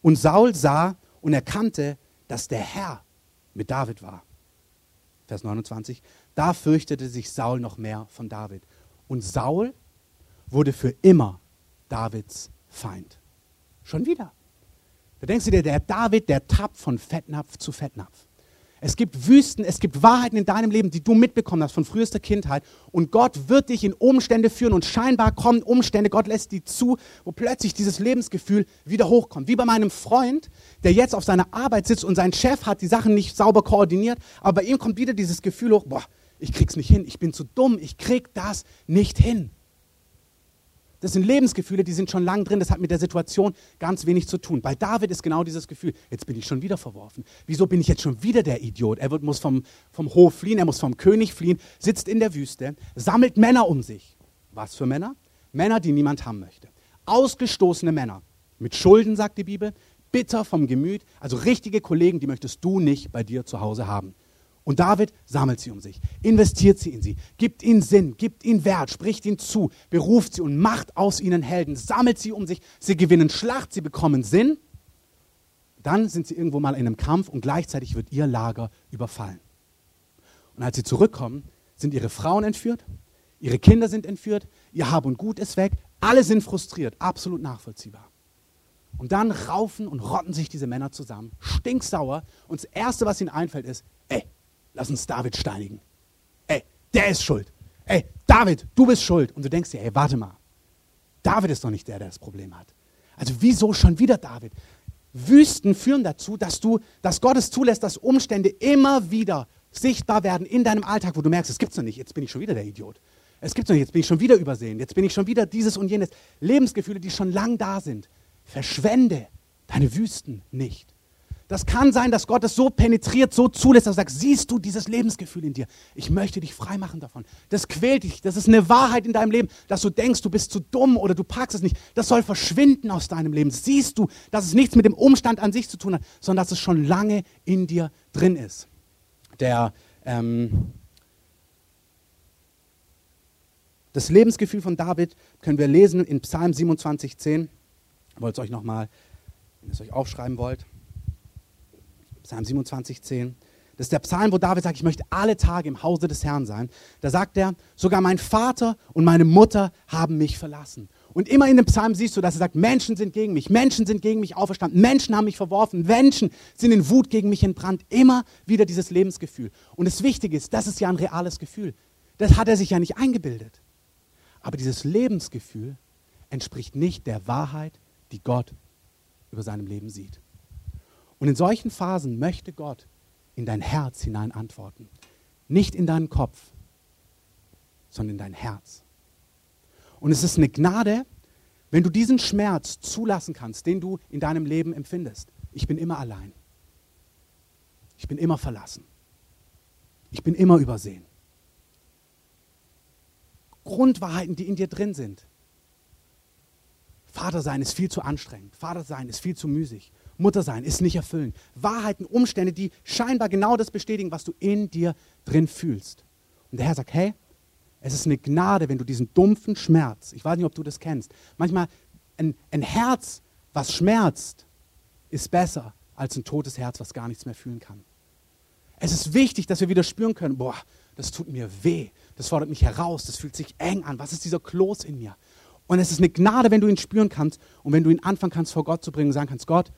Und Saul sah und erkannte, dass der Herr mit David war. Vers 29. Da fürchtete sich Saul noch mehr von David. Und Saul wurde für immer Davids Feind. Schon wieder. Da denkst du dir, der David, der tappt von Fettnapf zu Fettnapf. Es gibt Wüsten, es gibt Wahrheiten in deinem Leben, die du mitbekommen hast von frühester Kindheit. Und Gott wird dich in Umstände führen und scheinbar kommen Umstände, Gott lässt die zu, wo plötzlich dieses Lebensgefühl wieder hochkommt. Wie bei meinem Freund, der jetzt auf seiner Arbeit sitzt und sein Chef hat die Sachen nicht sauber koordiniert, aber bei ihm kommt wieder dieses Gefühl hoch, boah, ich krieg's nicht hin, ich bin zu dumm, ich krieg das nicht hin. Das sind Lebensgefühle, die sind schon lang drin. Das hat mit der Situation ganz wenig zu tun. Bei David ist genau dieses Gefühl, jetzt bin ich schon wieder verworfen. Wieso bin ich jetzt schon wieder der Idiot? Er wird, muss vom, vom Hof fliehen, er muss vom König fliehen, sitzt in der Wüste, sammelt Männer um sich. Was für Männer? Männer, die niemand haben möchte. Ausgestoßene Männer. Mit Schulden, sagt die Bibel, bitter vom Gemüt. Also richtige Kollegen, die möchtest du nicht bei dir zu Hause haben. Und David sammelt sie um sich, investiert sie in sie, gibt ihnen Sinn, gibt ihnen Wert, spricht ihnen zu, beruft sie und macht aus ihnen Helden, sammelt sie um sich, sie gewinnen Schlacht, sie bekommen Sinn. Dann sind sie irgendwo mal in einem Kampf und gleichzeitig wird ihr Lager überfallen. Und als sie zurückkommen, sind ihre Frauen entführt, ihre Kinder sind entführt, ihr Hab und Gut ist weg, alle sind frustriert, absolut nachvollziehbar. Und dann raufen und rotten sich diese Männer zusammen, stinksauer. Und das Erste, was ihnen einfällt, ist, ey, lass uns David steinigen. Ey, der ist schuld. Ey, David, du bist schuld. Und du denkst dir, ey, warte mal. David ist doch nicht der, der das Problem hat. Also wieso schon wieder David? Wüsten führen dazu, dass du, dass Gott es zulässt, dass Umstände immer wieder sichtbar werden in deinem Alltag, wo du merkst, es gibt's noch nicht, jetzt bin ich schon wieder der Idiot. Es gibt's noch nicht, jetzt bin ich schon wieder übersehen, jetzt bin ich schon wieder dieses und jenes. Lebensgefühle, die schon lang da sind. Verschwende deine Wüsten nicht. Das kann sein, dass Gott es so penetriert, so zulässt, dass er sagt, siehst du dieses Lebensgefühl in dir? Ich möchte dich freimachen davon. Das quält dich. Das ist eine Wahrheit in deinem Leben, dass du denkst, du bist zu dumm oder du packst es nicht. Das soll verschwinden aus deinem Leben. Siehst du, dass es nichts mit dem Umstand an sich zu tun hat, sondern dass es schon lange in dir drin ist. Der, ähm, das Lebensgefühl von David können wir lesen in Psalm 27, 10. Ich wollte es euch nochmal, wenn ihr es euch aufschreiben wollt. Psalm 27, 10. Das ist der Psalm, wo David sagt, ich möchte alle Tage im Hause des Herrn sein. Da sagt er, sogar mein Vater und meine Mutter haben mich verlassen. Und immer in dem Psalm siehst du, dass er sagt, Menschen sind gegen mich, Menschen sind gegen mich auferstanden, Menschen haben mich verworfen, Menschen sind in Wut gegen mich entbrannt. Immer wieder dieses Lebensgefühl. Und das Wichtige ist, das ist ja ein reales Gefühl. Das hat er sich ja nicht eingebildet. Aber dieses Lebensgefühl entspricht nicht der Wahrheit, die Gott über seinem Leben sieht. Und in solchen Phasen möchte Gott in dein Herz hinein antworten. Nicht in deinen Kopf, sondern in dein Herz. Und es ist eine Gnade, wenn du diesen Schmerz zulassen kannst, den du in deinem Leben empfindest. Ich bin immer allein. Ich bin immer verlassen. Ich bin immer übersehen. Grundwahrheiten, die in dir drin sind. Vater sein ist viel zu anstrengend. Vater sein ist viel zu müßig. Mutter sein ist nicht erfüllend. Wahrheiten, Umstände, die scheinbar genau das bestätigen, was du in dir drin fühlst. Und der Herr sagt, hey, es ist eine Gnade, wenn du diesen dumpfen Schmerz, ich weiß nicht, ob du das kennst, manchmal ein, ein Herz, was schmerzt, ist besser als ein totes Herz, was gar nichts mehr fühlen kann. Es ist wichtig, dass wir wieder spüren können, boah, das tut mir weh, das fordert mich heraus, das fühlt sich eng an, was ist dieser Kloß in mir? Und es ist eine Gnade, wenn du ihn spüren kannst und wenn du ihn anfangen kannst, vor Gott zu bringen und sagen kannst, Gott,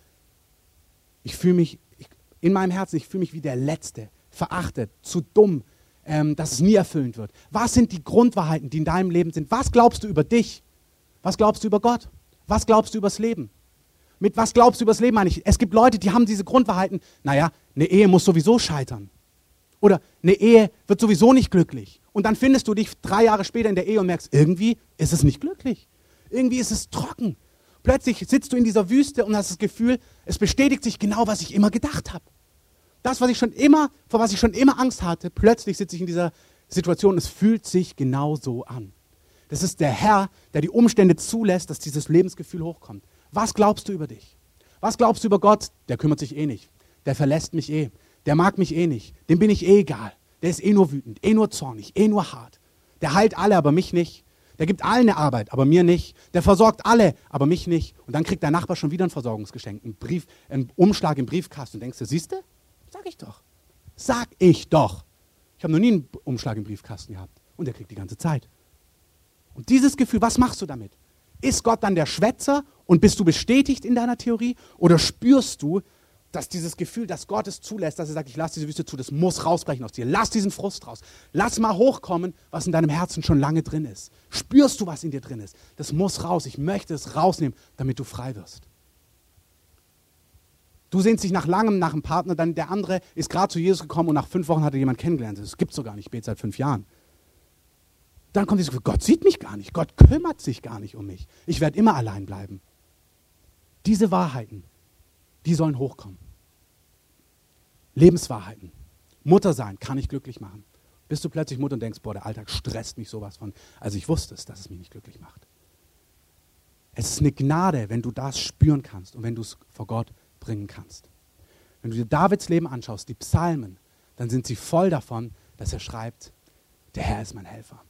ich fühle mich ich, in meinem Herzen, ich fühle mich wie der Letzte, verachtet, zu dumm, ähm, dass es nie erfüllend wird. Was sind die Grundwahrheiten, die in deinem Leben sind? Was glaubst du über dich? Was glaubst du über Gott? Was glaubst du übers Leben? Mit was glaubst du übers Leben eigentlich? Es gibt Leute, die haben diese Grundwahrheiten. Naja, eine Ehe muss sowieso scheitern. Oder eine Ehe wird sowieso nicht glücklich. Und dann findest du dich drei Jahre später in der Ehe und merkst, irgendwie ist es nicht glücklich. Irgendwie ist es trocken. Plötzlich sitzt du in dieser Wüste und hast das Gefühl, es bestätigt sich genau, was ich immer gedacht habe. Das, was ich schon immer, vor was ich schon immer Angst hatte, plötzlich sitze ich in dieser Situation es fühlt sich genau so an. Das ist der Herr, der die Umstände zulässt, dass dieses Lebensgefühl hochkommt. Was glaubst du über dich? Was glaubst du über Gott? Der kümmert sich eh nicht. Der verlässt mich eh. Der mag mich eh nicht. Dem bin ich eh egal. Der ist eh nur wütend, eh nur zornig, eh nur hart. Der heilt alle, aber mich nicht. Der gibt allen eine Arbeit, aber mir nicht. Der versorgt alle, aber mich nicht. Und dann kriegt der Nachbar schon wieder ein Versorgungsgeschenk, einen, Brief, einen Umschlag im Briefkasten. Und denkst du, siehst du? Sag ich doch. Sag ich doch. Ich habe noch nie einen Umschlag im Briefkasten gehabt. Und der kriegt die ganze Zeit. Und dieses Gefühl, was machst du damit? Ist Gott dann der Schwätzer und bist du bestätigt in deiner Theorie? Oder spürst du, dass dieses Gefühl, dass Gott es zulässt, dass er sagt, ich lasse diese Wüste zu, das muss rausbrechen aus dir. Lass diesen Frust raus. Lass mal hochkommen, was in deinem Herzen schon lange drin ist. Spürst du, was in dir drin ist? Das muss raus. Ich möchte es rausnehmen, damit du frei wirst. Du sehnst dich nach langem nach einem Partner, dann der andere ist gerade zu Jesus gekommen und nach fünf Wochen hat er jemanden kennengelernt. Das gibt es so gar nicht. Ich bete seit fünf Jahren. Dann kommt dieses Gefühl, Gott sieht mich gar nicht. Gott kümmert sich gar nicht um mich. Ich werde immer allein bleiben. Diese Wahrheiten, die sollen hochkommen. Lebenswahrheiten. Mutter sein kann ich glücklich machen. Bist du plötzlich Mutter und denkst, boah, der Alltag stresst mich sowas von. Also ich wusste es, dass es mich nicht glücklich macht. Es ist eine Gnade, wenn du das spüren kannst und wenn du es vor Gott bringen kannst. Wenn du dir Davids Leben anschaust, die Psalmen, dann sind sie voll davon, dass er schreibt, der Herr ist mein Helfer.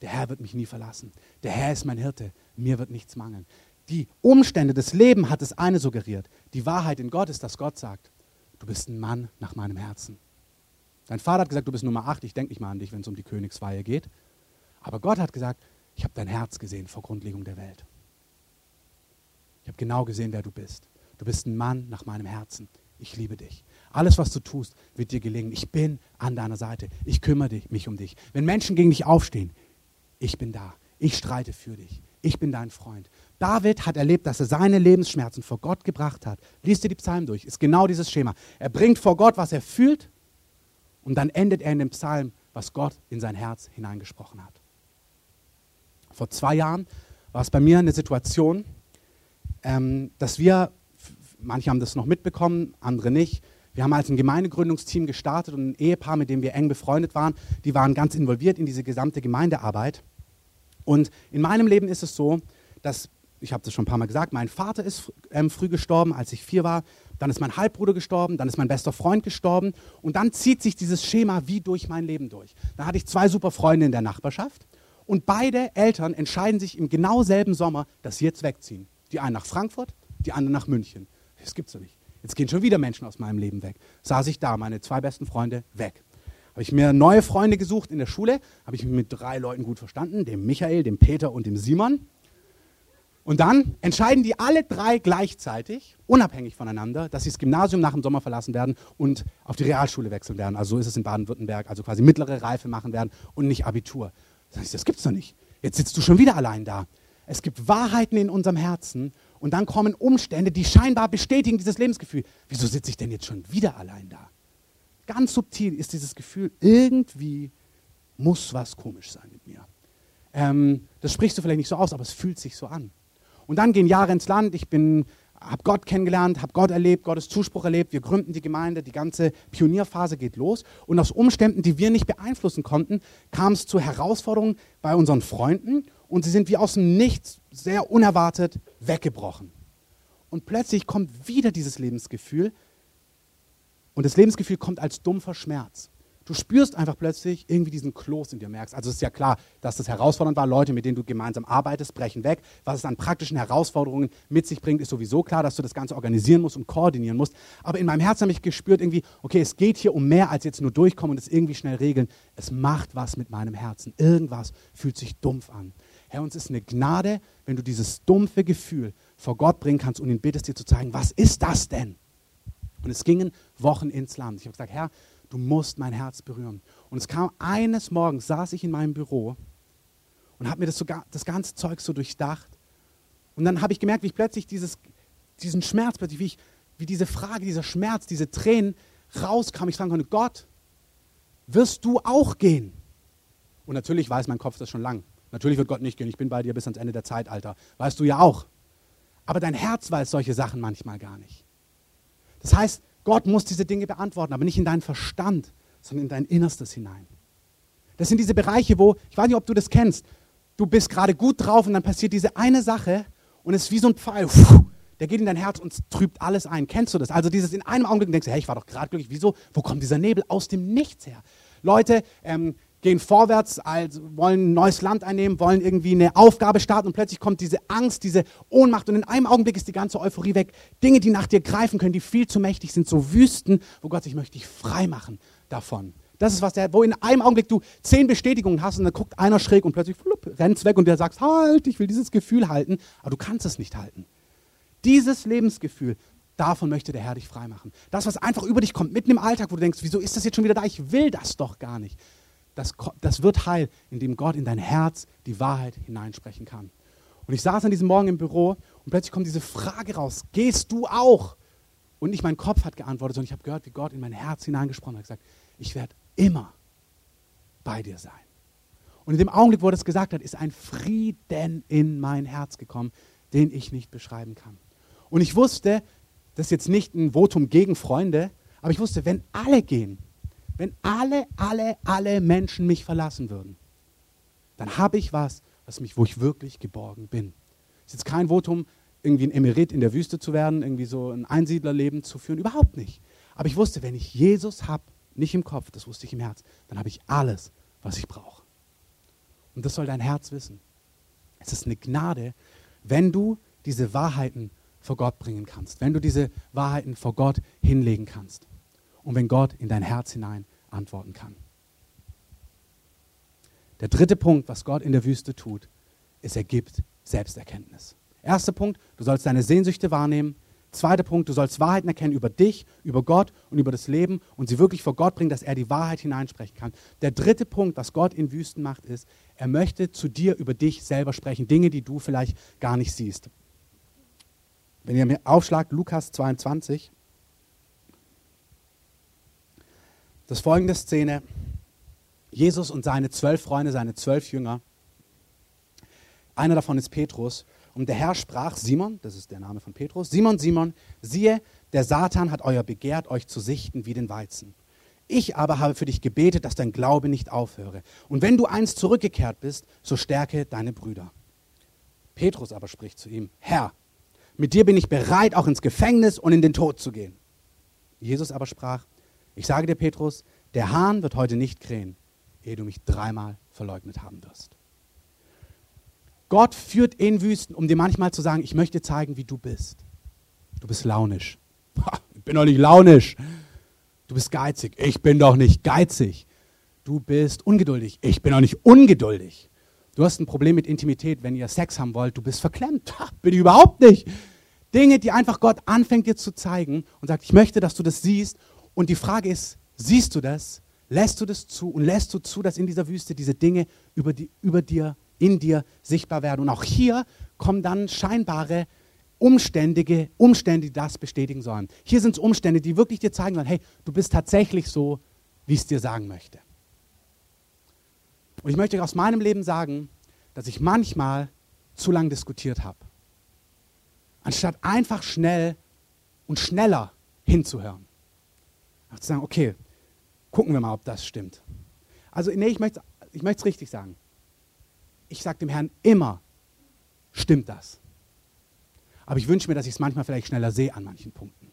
Der Herr wird mich nie verlassen. Der Herr ist mein Hirte. Mir wird nichts mangeln. Die Umstände des Lebens hat das eine suggeriert. Die Wahrheit in Gott ist, dass Gott sagt, du bist ein Mann nach meinem Herzen. Sein Vater hat gesagt, du bist Nummer 8, ich denke nicht mal an dich, wenn es um die Königsweihe geht. Aber Gott hat gesagt, ich habe dein Herz gesehen vor Grundlegung der Welt. Ich habe genau gesehen, wer du bist. Du bist ein Mann nach meinem Herzen. Ich liebe dich. Alles, was du tust, wird dir gelingen. Ich bin an deiner Seite. Ich kümmere mich um dich. Wenn Menschen gegen dich aufstehen, ich bin da. Ich streite für dich. Ich bin dein Freund. David hat erlebt, dass er seine Lebensschmerzen vor Gott gebracht hat. Lies dir die Psalmen durch. Ist genau dieses Schema. Er bringt vor Gott, was er fühlt, und dann endet er in dem Psalm, was Gott in sein Herz hineingesprochen hat. Vor zwei Jahren war es bei mir eine Situation, ähm, dass wir, manche haben das noch mitbekommen, andere nicht, wir haben als ein Gemeindegründungsteam gestartet und ein Ehepaar, mit dem wir eng befreundet waren, die waren ganz involviert in diese gesamte Gemeindearbeit. Und in meinem Leben ist es so, dass, ich habe das schon ein paar Mal gesagt, mein Vater ist ähm, früh gestorben, als ich vier war. Dann ist mein Halbbruder gestorben, dann ist mein bester Freund gestorben. Und dann zieht sich dieses Schema wie durch mein Leben durch. Dann hatte ich zwei super Freunde in der Nachbarschaft. Und beide Eltern entscheiden sich im genau selben Sommer, dass sie jetzt wegziehen. Die einen nach Frankfurt, die anderen nach München. Das gibt's doch nicht. Jetzt gehen schon wieder Menschen aus meinem Leben weg. Saß ich da, meine zwei besten Freunde weg. Habe ich mir neue Freunde gesucht in der Schule, habe ich mich mit drei Leuten gut verstanden, dem Michael, dem Peter und dem Simon. Und dann entscheiden die alle drei gleichzeitig, unabhängig voneinander, dass sie das Gymnasium nach dem Sommer verlassen werden und auf die Realschule wechseln werden. Also so ist es in Baden-Württemberg, also quasi mittlere Reife machen werden und nicht Abitur. Das, heißt, das gibt's doch nicht. Jetzt sitzt du schon wieder allein da. Es gibt Wahrheiten in unserem Herzen und dann kommen Umstände, die scheinbar bestätigen dieses Lebensgefühl. Wieso sitze ich denn jetzt schon wieder allein da? Ganz subtil ist dieses Gefühl, irgendwie muss was komisch sein mit mir. Ähm, das sprichst du vielleicht nicht so aus, aber es fühlt sich so an. Und dann gehen Jahre ins Land. Ich habe Gott kennengelernt, habe Gott erlebt, Gottes Zuspruch erlebt. Wir gründen die Gemeinde, die ganze Pionierphase geht los. Und aus Umständen, die wir nicht beeinflussen konnten, kam es zu Herausforderungen bei unseren Freunden. Und sie sind wie aus dem Nichts sehr unerwartet weggebrochen. Und plötzlich kommt wieder dieses Lebensgefühl, und das Lebensgefühl kommt als dumpfer Schmerz. Du spürst einfach plötzlich irgendwie diesen Kloß in dir merkst. Also es ist ja klar, dass das herausfordernd war. Leute, mit denen du gemeinsam arbeitest, brechen weg. Was es an praktischen Herausforderungen mit sich bringt, ist sowieso klar, dass du das Ganze organisieren musst und koordinieren musst. Aber in meinem Herzen habe ich gespürt irgendwie, okay, es geht hier um mehr als jetzt nur durchkommen und es irgendwie schnell regeln. Es macht was mit meinem Herzen. Irgendwas fühlt sich dumpf an. Herr, uns ist eine Gnade, wenn du dieses dumpfe Gefühl vor Gott bringen kannst und ihn bittest, dir zu zeigen, was ist das denn? Und es gingen Wochen ins Land. Ich habe gesagt, Herr, du musst mein Herz berühren. Und es kam eines Morgens, saß ich in meinem Büro und habe mir das, sogar, das ganze Zeug so durchdacht. Und dann habe ich gemerkt, wie ich plötzlich dieses, diesen Schmerz, plötzlich, wie, ich, wie diese Frage, dieser Schmerz, diese Tränen rauskam. Ich sagen konnte, Gott, wirst du auch gehen? Und natürlich weiß mein Kopf das schon lang. Natürlich wird Gott nicht gehen. Ich bin bei dir bis ans Ende der Zeitalter. Weißt du ja auch. Aber dein Herz weiß solche Sachen manchmal gar nicht. Das heißt, Gott muss diese Dinge beantworten, aber nicht in deinen Verstand, sondern in dein Innerstes hinein. Das sind diese Bereiche, wo, ich weiß nicht, ob du das kennst, du bist gerade gut drauf und dann passiert diese eine Sache und es ist wie so ein Pfeil, der geht in dein Herz und trübt alles ein. Kennst du das? Also dieses in einem Augenblick denkst du, hey, ich war doch gerade glücklich, wieso? Wo kommt dieser Nebel aus dem Nichts her? Leute, ähm, gehen vorwärts, also wollen ein neues Land einnehmen, wollen irgendwie eine Aufgabe starten und plötzlich kommt diese Angst, diese Ohnmacht und in einem Augenblick ist die ganze Euphorie weg. Dinge, die nach dir greifen können, die viel zu mächtig sind, so Wüsten, wo Gott sich möchte dich frei machen davon. Das ist was der, wo in einem Augenblick du zehn Bestätigungen hast und dann guckt einer schräg und plötzlich flupp, rennt weg und der sagt, halt, ich will dieses Gefühl halten, aber du kannst es nicht halten. Dieses Lebensgefühl, davon möchte der Herr dich frei machen. Das, was einfach über dich kommt, mitten im Alltag, wo du denkst, wieso ist das jetzt schon wieder da? Ich will das doch gar nicht das, das wird heil, indem Gott in dein Herz die Wahrheit hineinsprechen kann. Und ich saß an diesem Morgen im Büro und plötzlich kommt diese Frage raus, gehst du auch? Und nicht mein Kopf hat geantwortet, sondern ich habe gehört, wie Gott in mein Herz hineingesprochen hat, gesagt, ich werde immer bei dir sein. Und in dem Augenblick, wo er das gesagt hat, ist ein Frieden in mein Herz gekommen, den ich nicht beschreiben kann. Und ich wusste, das ist jetzt nicht ein Votum gegen Freunde, aber ich wusste, wenn alle gehen, wenn alle, alle, alle Menschen mich verlassen würden, dann habe ich was, was mich, wo ich wirklich geborgen bin. Es ist jetzt kein Votum, irgendwie ein Emerit in der Wüste zu werden, irgendwie so ein Einsiedlerleben zu führen, überhaupt nicht. Aber ich wusste, wenn ich Jesus habe, nicht im Kopf, das wusste ich im Herz, dann habe ich alles, was ich brauche. Und das soll dein Herz wissen. Es ist eine Gnade, wenn du diese Wahrheiten vor Gott bringen kannst, wenn du diese Wahrheiten vor Gott hinlegen kannst und wenn Gott in dein Herz hinein antworten kann. Der dritte Punkt, was Gott in der Wüste tut, ist, er gibt Selbsterkenntnis. Erster Punkt, du sollst deine Sehnsüchte wahrnehmen. Zweiter Punkt, du sollst Wahrheiten erkennen über dich, über Gott und über das Leben und sie wirklich vor Gott bringen, dass er die Wahrheit hineinsprechen kann. Der dritte Punkt, was Gott in Wüsten macht, ist, er möchte zu dir über dich selber sprechen, Dinge, die du vielleicht gar nicht siehst. Wenn ihr mir aufschlagt, Lukas 22, das folgende Szene. Jesus und seine zwölf Freunde, seine zwölf Jünger, einer davon ist Petrus, und der Herr sprach, Simon, das ist der Name von Petrus, Simon, Simon, siehe, der Satan hat euer begehrt, euch zu sichten wie den Weizen. Ich aber habe für dich gebetet, dass dein Glaube nicht aufhöre. Und wenn du einst zurückgekehrt bist, so stärke deine Brüder. Petrus aber spricht zu ihm, Herr, mit dir bin ich bereit, auch ins Gefängnis und in den Tod zu gehen. Jesus aber sprach, ich sage dir, Petrus, der Hahn wird heute nicht krähen, ehe du mich dreimal verleugnet haben wirst. Gott führt in Wüsten, um dir manchmal zu sagen, ich möchte zeigen, wie du bist. Du bist launisch. Ich bin doch nicht launisch. Du bist geizig. Ich bin doch nicht geizig. Du bist ungeduldig. Ich bin doch nicht ungeduldig. Du hast ein Problem mit Intimität, wenn ihr Sex haben wollt. Du bist verklemmt. Bin ich überhaupt nicht. Dinge, die einfach Gott anfängt dir zu zeigen und sagt, ich möchte, dass du das siehst. Und die Frage ist, siehst du das? Lässt du das zu? Und lässt du zu, dass in dieser Wüste diese Dinge über, die, über dir in dir sichtbar werden. Und auch hier kommen dann scheinbare Umständige, Umstände, die das bestätigen sollen. Hier sind es Umstände, die wirklich dir zeigen sollen, hey, du bist tatsächlich so, wie ich es dir sagen möchte. Und ich möchte euch aus meinem Leben sagen, dass ich manchmal zu lange diskutiert habe. Anstatt einfach schnell und schneller hinzuhören. Zu sagen, okay, gucken wir mal, ob das stimmt. Also, nee, ich möchte es richtig sagen ich sage dem Herrn immer, stimmt das. Aber ich wünsche mir, dass ich es manchmal vielleicht schneller sehe an manchen Punkten.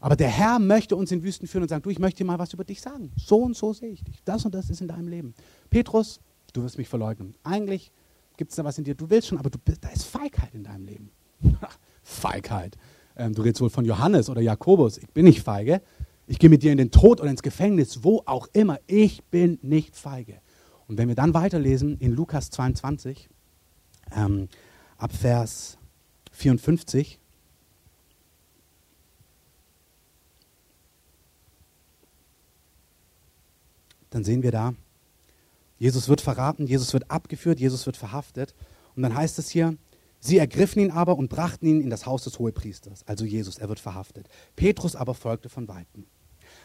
Aber der Herr möchte uns in Wüsten führen und sagen, du, ich möchte dir mal was über dich sagen. So und so sehe ich dich. Das und das ist in deinem Leben. Petrus, du wirst mich verleugnen. Eigentlich gibt es da was in dir, du willst schon, aber du, da ist Feigheit in deinem Leben. Feigheit. Ähm, du redest wohl von Johannes oder Jakobus. Ich bin nicht feige. Ich gehe mit dir in den Tod oder ins Gefängnis, wo auch immer. Ich bin nicht feige. Und wenn wir dann weiterlesen in Lukas 22, ähm, ab Vers 54, dann sehen wir da, Jesus wird verraten, Jesus wird abgeführt, Jesus wird verhaftet. Und dann heißt es hier, sie ergriffen ihn aber und brachten ihn in das Haus des Hohepriesters, also Jesus, er wird verhaftet. Petrus aber folgte von weitem.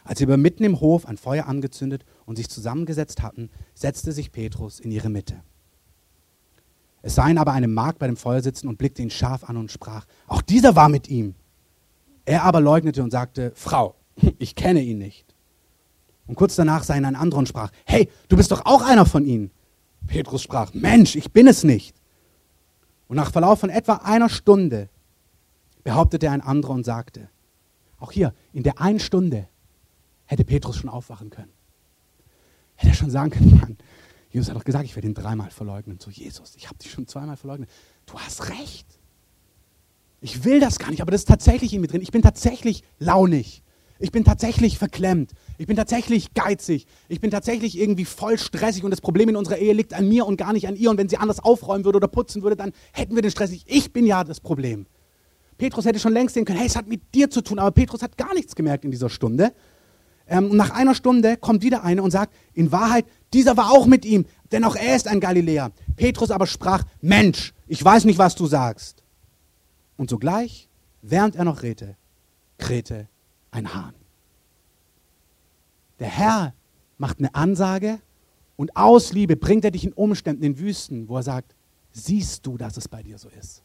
Als sie aber mitten im Hof ein Feuer angezündet und sich zusammengesetzt hatten, setzte sich Petrus in ihre Mitte. Es sah ihn aber eine Magd bei dem Feuer sitzen und blickte ihn scharf an und sprach, auch dieser war mit ihm. Er aber leugnete und sagte, Frau, ich kenne ihn nicht. Und kurz danach sah ihn ein anderer und sprach, hey, du bist doch auch einer von ihnen. Petrus sprach, Mensch, ich bin es nicht. Und nach Verlauf von etwa einer Stunde behauptete ein anderer und sagte, auch hier, in der einen Stunde hätte Petrus schon aufwachen können. Hätte er schon sagen können, Mann, Jesus hat doch gesagt, ich werde ihn dreimal verleugnen. So, Jesus, ich habe dich schon zweimal verleugnet. Du hast recht. Ich will das gar nicht, aber das ist tatsächlich in mir drin. Ich bin tatsächlich launig. Ich bin tatsächlich verklemmt. Ich bin tatsächlich geizig. Ich bin tatsächlich irgendwie voll stressig und das Problem in unserer Ehe liegt an mir und gar nicht an ihr. Und wenn sie anders aufräumen würde oder putzen würde, dann hätten wir den stressig. Ich bin ja das Problem. Petrus hätte schon längst sehen können, hey, es hat mit dir zu tun, aber Petrus hat gar nichts gemerkt in dieser Stunde. Ähm, nach einer Stunde kommt wieder einer und sagt, in Wahrheit, dieser war auch mit ihm, denn auch er ist ein Galiläer. Petrus aber sprach, Mensch, ich weiß nicht, was du sagst. Und sogleich, während er noch redete, krähte ein Hahn. Der Herr macht eine Ansage und aus Liebe bringt er dich in Umständen, in Wüsten, wo er sagt, siehst du, dass es bei dir so ist?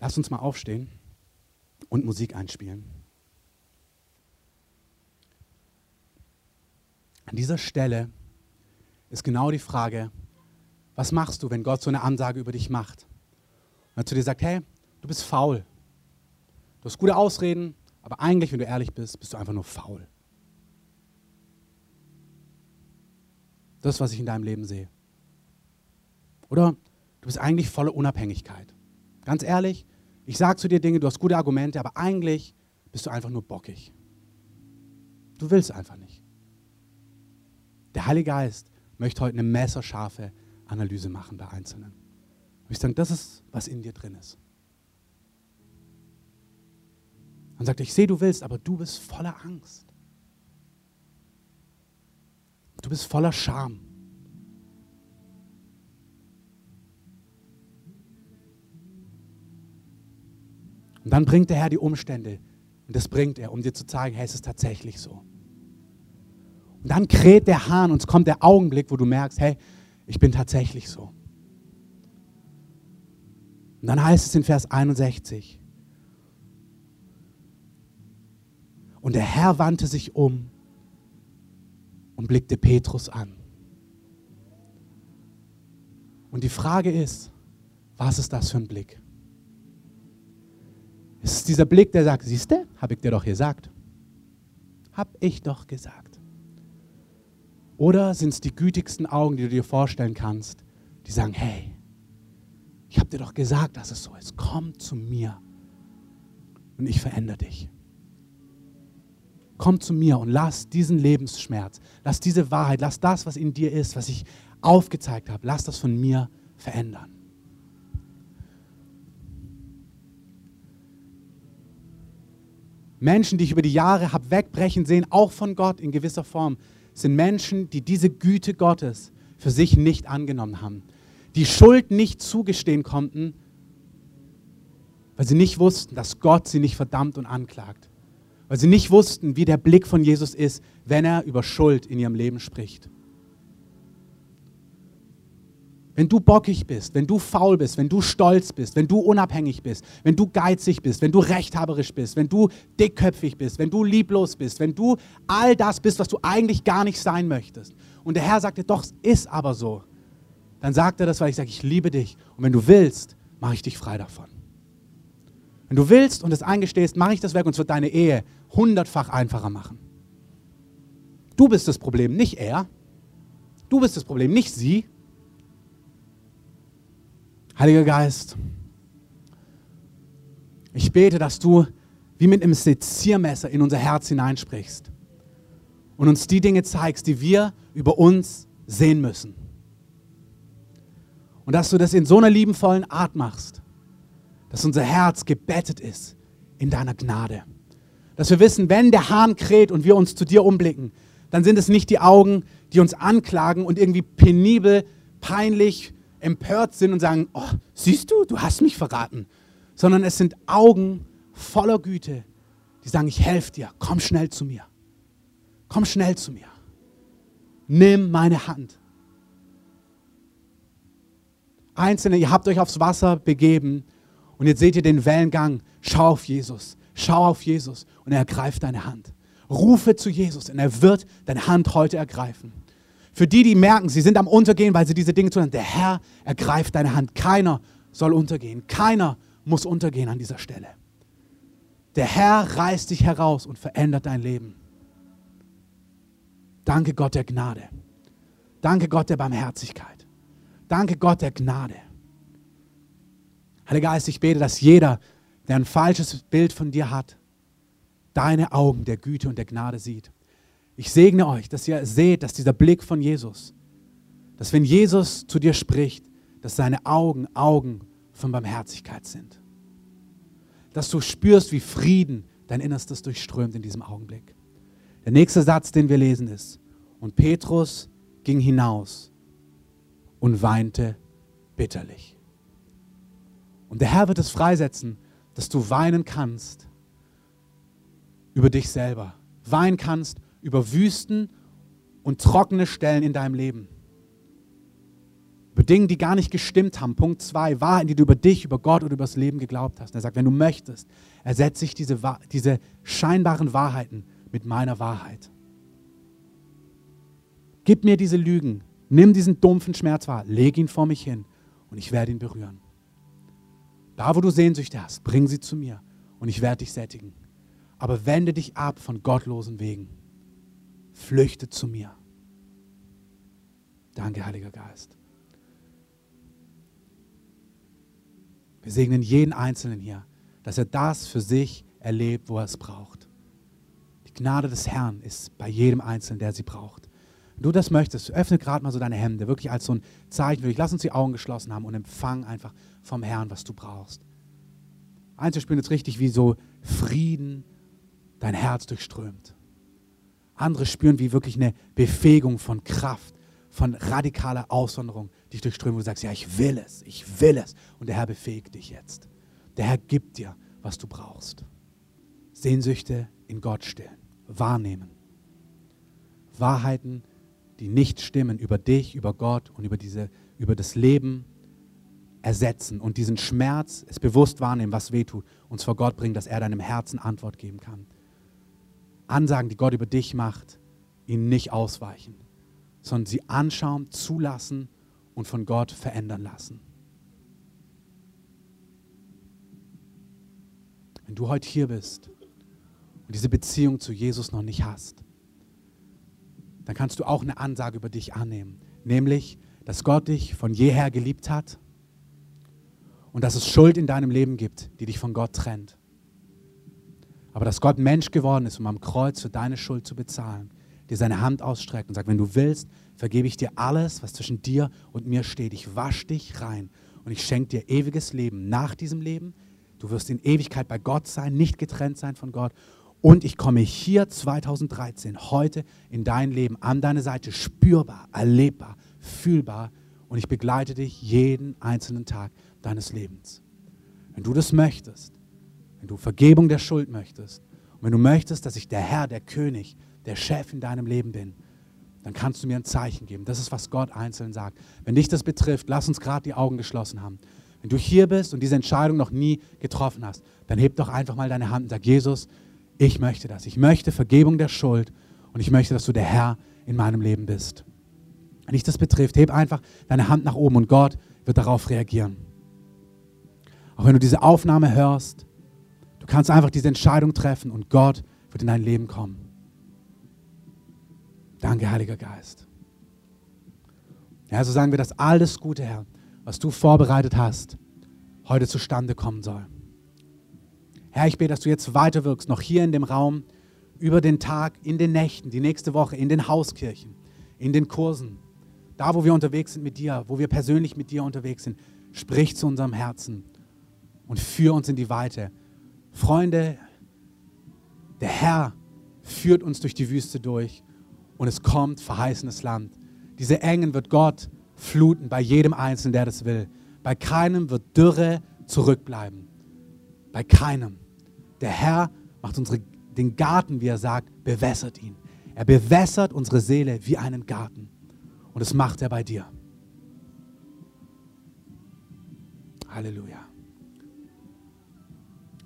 Lass uns mal aufstehen und Musik einspielen. An dieser Stelle ist genau die Frage, was machst du, wenn Gott so eine Ansage über dich macht? Und er zu dir sagt, hey, du bist faul. Du hast gute Ausreden, aber eigentlich, wenn du ehrlich bist, bist du einfach nur faul. Das, was ich in deinem Leben sehe. Oder du bist eigentlich voller Unabhängigkeit. Ganz ehrlich, Ich sage zu dir Dinge, du hast gute Argumente, aber eigentlich bist du einfach nur bockig. Du willst einfach nicht. Der Heilige Geist möchte heute eine messerscharfe Analyse machen bei Einzelnen. Und ich sage, das ist, was in dir drin ist. Und sagt, ich sehe, du willst, aber du bist voller Angst. Du bist voller Scham. Und dann bringt der Herr die Umstände. Und das bringt er, um dir zu zeigen, hey, es ist tatsächlich so. Und dann kräht der Hahn und es kommt der Augenblick, wo du merkst, hey, ich bin tatsächlich so. Und dann heißt es in Vers 61, und der Herr wandte sich um und blickte Petrus an. Und die Frage ist, was ist das für ein Blick? Es ist dieser Blick, der sagt, siehst du, habe ich dir doch gesagt. Hab ich doch gesagt. Oder sind es die gütigsten Augen, die du dir vorstellen kannst, die sagen, hey, ich habe dir doch gesagt, dass es so ist. Komm zu mir und ich verändere dich. Komm zu mir und lass diesen Lebensschmerz, lass diese Wahrheit, lass das, was in dir ist, was ich aufgezeigt habe, lass das von mir verändern. Menschen, die ich über die Jahre habe wegbrechen sehen, auch von Gott in gewisser Form, sind Menschen, die diese Güte Gottes für sich nicht angenommen haben. Die Schuld nicht zugestehen konnten, weil sie nicht wussten, dass Gott sie nicht verdammt und anklagt. Weil sie nicht wussten, wie der Blick von Jesus ist, wenn er über Schuld in ihrem Leben spricht. Wenn du bockig bist, wenn du faul bist, wenn du stolz bist, wenn du unabhängig bist, wenn du geizig bist, wenn du rechthaberisch bist, wenn du dickköpfig bist, wenn du lieblos bist, wenn du all das bist, was du eigentlich gar nicht sein möchtest. Und der Herr sagte, doch, es ist aber so. Dann sagt er das, weil ich sage, ich liebe dich. Und wenn du willst, mache ich dich frei davon. Wenn du willst und es eingestehst, mache ich das weg und es wird deine Ehe hundertfach einfacher machen. Du bist das Problem, nicht er. Du bist das Problem, nicht sie. Heiliger Geist, ich bete, dass du wie mit einem Seziermesser in unser Herz hineinsprichst und uns die Dinge zeigst, die wir über uns sehen müssen. Und dass du das in so einer liebenvollen Art machst, dass unser Herz gebettet ist in deiner Gnade. Dass wir wissen, wenn der Hahn kräht und wir uns zu dir umblicken, dann sind es nicht die Augen, die uns anklagen und irgendwie penibel, peinlich, empört sind und sagen, oh, siehst du, du hast mich verraten, sondern es sind Augen voller Güte, die sagen, ich helfe dir, komm schnell zu mir. Komm schnell zu mir. Nimm meine Hand. Einzelne, ihr habt euch aufs Wasser begeben und jetzt seht ihr den Wellengang. Schau auf Jesus. Schau auf Jesus und er ergreift deine Hand. Rufe zu Jesus und er wird deine Hand heute ergreifen. Für die, die merken, sie sind am Untergehen, weil sie diese Dinge tun, der Herr ergreift deine Hand. Keiner soll untergehen. Keiner muss untergehen an dieser Stelle. Der Herr reißt dich heraus und verändert dein Leben. Danke Gott der Gnade. Danke Gott der Barmherzigkeit. Danke Gott der Gnade. Heiliger Geist, ich bete, dass jeder, der ein falsches Bild von dir hat, deine Augen der Güte und der Gnade sieht. Ich segne euch, dass ihr seht, dass dieser Blick von Jesus, dass wenn Jesus zu dir spricht, dass seine Augen Augen von Barmherzigkeit sind. Dass du spürst, wie Frieden dein Innerstes durchströmt in diesem Augenblick. Der nächste Satz, den wir lesen, ist, und Petrus ging hinaus und weinte bitterlich. Und der Herr wird es freisetzen, dass du weinen kannst über dich selber. Weinen kannst über Wüsten und trockene Stellen in deinem Leben. Über Dinge, die gar nicht gestimmt haben. Punkt zwei, Wahrheiten, die du über dich, über Gott oder über das Leben geglaubt hast. Und er sagt, wenn du möchtest, ersetze ich diese, diese scheinbaren Wahrheiten mit meiner Wahrheit. Gib mir diese Lügen, nimm diesen dumpfen Schmerz wahr, leg ihn vor mich hin und ich werde ihn berühren. Da, wo du Sehnsüchte hast, bring sie zu mir und ich werde dich sättigen. Aber wende dich ab von gottlosen Wegen flüchte zu mir. Danke, Heiliger Geist. Wir segnen jeden Einzelnen hier, dass er das für sich erlebt, wo er es braucht. Die Gnade des Herrn ist bei jedem Einzelnen, der sie braucht. Du das möchtest, öffne gerade mal so deine Hände, wirklich als so ein Zeichen für dich. Lass uns die Augen geschlossen haben und empfang einfach vom Herrn, was du brauchst. Einzelne spüren jetzt richtig, wie so Frieden dein Herz durchströmt. Andere spüren, wie wirklich eine Befähigung von Kraft, von radikaler Aussonderung dich durchströmt, wo du sagst, ja, ich will es, ich will es. Und der Herr befähigt dich jetzt. Der Herr gibt dir, was du brauchst. Sehnsüchte in Gott stillen, wahrnehmen. Wahrheiten, die nicht stimmen über dich, über Gott und über, diese, über das Leben ersetzen und diesen Schmerz, es bewusst wahrnehmen, was wehtut, uns vor Gott bringen, dass er deinem Herzen Antwort geben kann. Ansagen, die Gott über dich macht, ihnen nicht ausweichen, sondern sie anschauen, zulassen und von Gott verändern lassen. Wenn du heute hier bist und diese Beziehung zu Jesus noch nicht hast, dann kannst du auch eine Ansage über dich annehmen, nämlich, dass Gott dich von jeher geliebt hat und dass es Schuld in deinem Leben gibt, die dich von Gott trennt. Aber dass Gott Mensch geworden ist, um am Kreuz für deine Schuld zu bezahlen, dir seine Hand ausstreckt und sagt, wenn du willst, vergebe ich dir alles, was zwischen dir und mir steht. Ich wasche dich rein und ich schenke dir ewiges Leben nach diesem Leben. Du wirst in Ewigkeit bei Gott sein, nicht getrennt sein von Gott. Und ich komme hier 2013, heute in dein Leben, an deine Seite, spürbar, erlebbar, fühlbar. Und ich begleite dich jeden einzelnen Tag deines Lebens. Wenn du das möchtest, wenn du Vergebung der Schuld möchtest und wenn du möchtest, dass ich der Herr, der König, der Chef in deinem Leben bin, dann kannst du mir ein Zeichen geben. Das ist, was Gott einzeln sagt. Wenn dich das betrifft, lass uns gerade die Augen geschlossen haben. Wenn du hier bist und diese Entscheidung noch nie getroffen hast, dann heb doch einfach mal deine Hand und sag, Jesus, ich möchte das. Ich möchte Vergebung der Schuld und ich möchte, dass du der Herr in meinem Leben bist. Wenn dich das betrifft, heb einfach deine Hand nach oben und Gott wird darauf reagieren. Auch wenn du diese Aufnahme hörst, du kannst einfach diese Entscheidung treffen und Gott wird in dein Leben kommen. Danke, Heiliger Geist. Ja, so sagen wir, dass alles Gute, Herr, was du vorbereitet hast, heute zustande kommen soll. Herr, ich bete, dass du jetzt weiter wirkst, noch hier in dem Raum, über den Tag, in den Nächten, die nächste Woche, in den Hauskirchen, in den Kursen, da, wo wir unterwegs sind mit dir, wo wir persönlich mit dir unterwegs sind. Sprich zu unserem Herzen und führ uns in die Weite. Freunde, der Herr führt uns durch die Wüste durch und es kommt verheißenes Land. Diese Engen wird Gott fluten bei jedem Einzelnen, der das will. Bei keinem wird Dürre zurückbleiben. Bei keinem. Der Herr macht unsere, den Garten, wie er sagt, bewässert ihn. Er bewässert unsere Seele wie einen Garten. Und das macht er bei dir. Halleluja.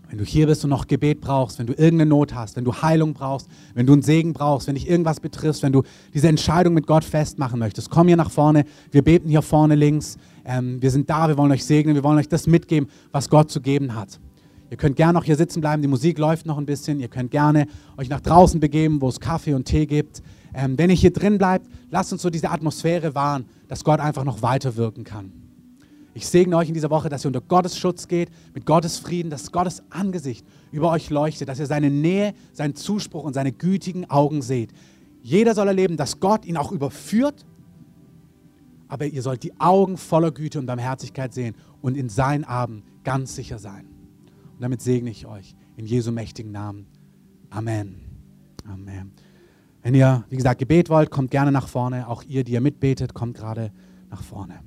Wenn du hier bist und noch Gebet brauchst, wenn du irgendeine Not hast, wenn du Heilung brauchst, wenn du einen Segen brauchst, wenn dich irgendwas betrifft, wenn du diese Entscheidung mit Gott festmachen möchtest, komm hier nach vorne. Wir beten hier vorne links. Ähm, wir sind da, wir wollen euch segnen, wir wollen euch das mitgeben, was Gott zu geben hat. Ihr könnt gerne noch hier sitzen bleiben, die Musik läuft noch ein bisschen. Ihr könnt gerne euch nach draußen begeben, wo es Kaffee und Tee gibt. Ähm, wenn ihr hier drin bleibt, lasst uns so diese Atmosphäre wahren, dass Gott einfach noch weiter wirken kann. Ich segne euch in dieser Woche, dass ihr unter Gottes Schutz geht, mit Gottes Frieden, dass Gottes Angesicht über euch leuchtet, dass ihr seine Nähe, seinen Zuspruch und seine gütigen Augen seht. Jeder soll erleben, dass Gott ihn auch überführt, aber ihr sollt die Augen voller Güte und Barmherzigkeit sehen und in seinen Armen ganz sicher sein. Und damit segne ich euch in Jesu mächtigen Namen. Amen. Amen. Wenn ihr, wie gesagt, Gebet wollt, kommt gerne nach vorne. Auch ihr, die ihr mitbetet, kommt gerade nach vorne.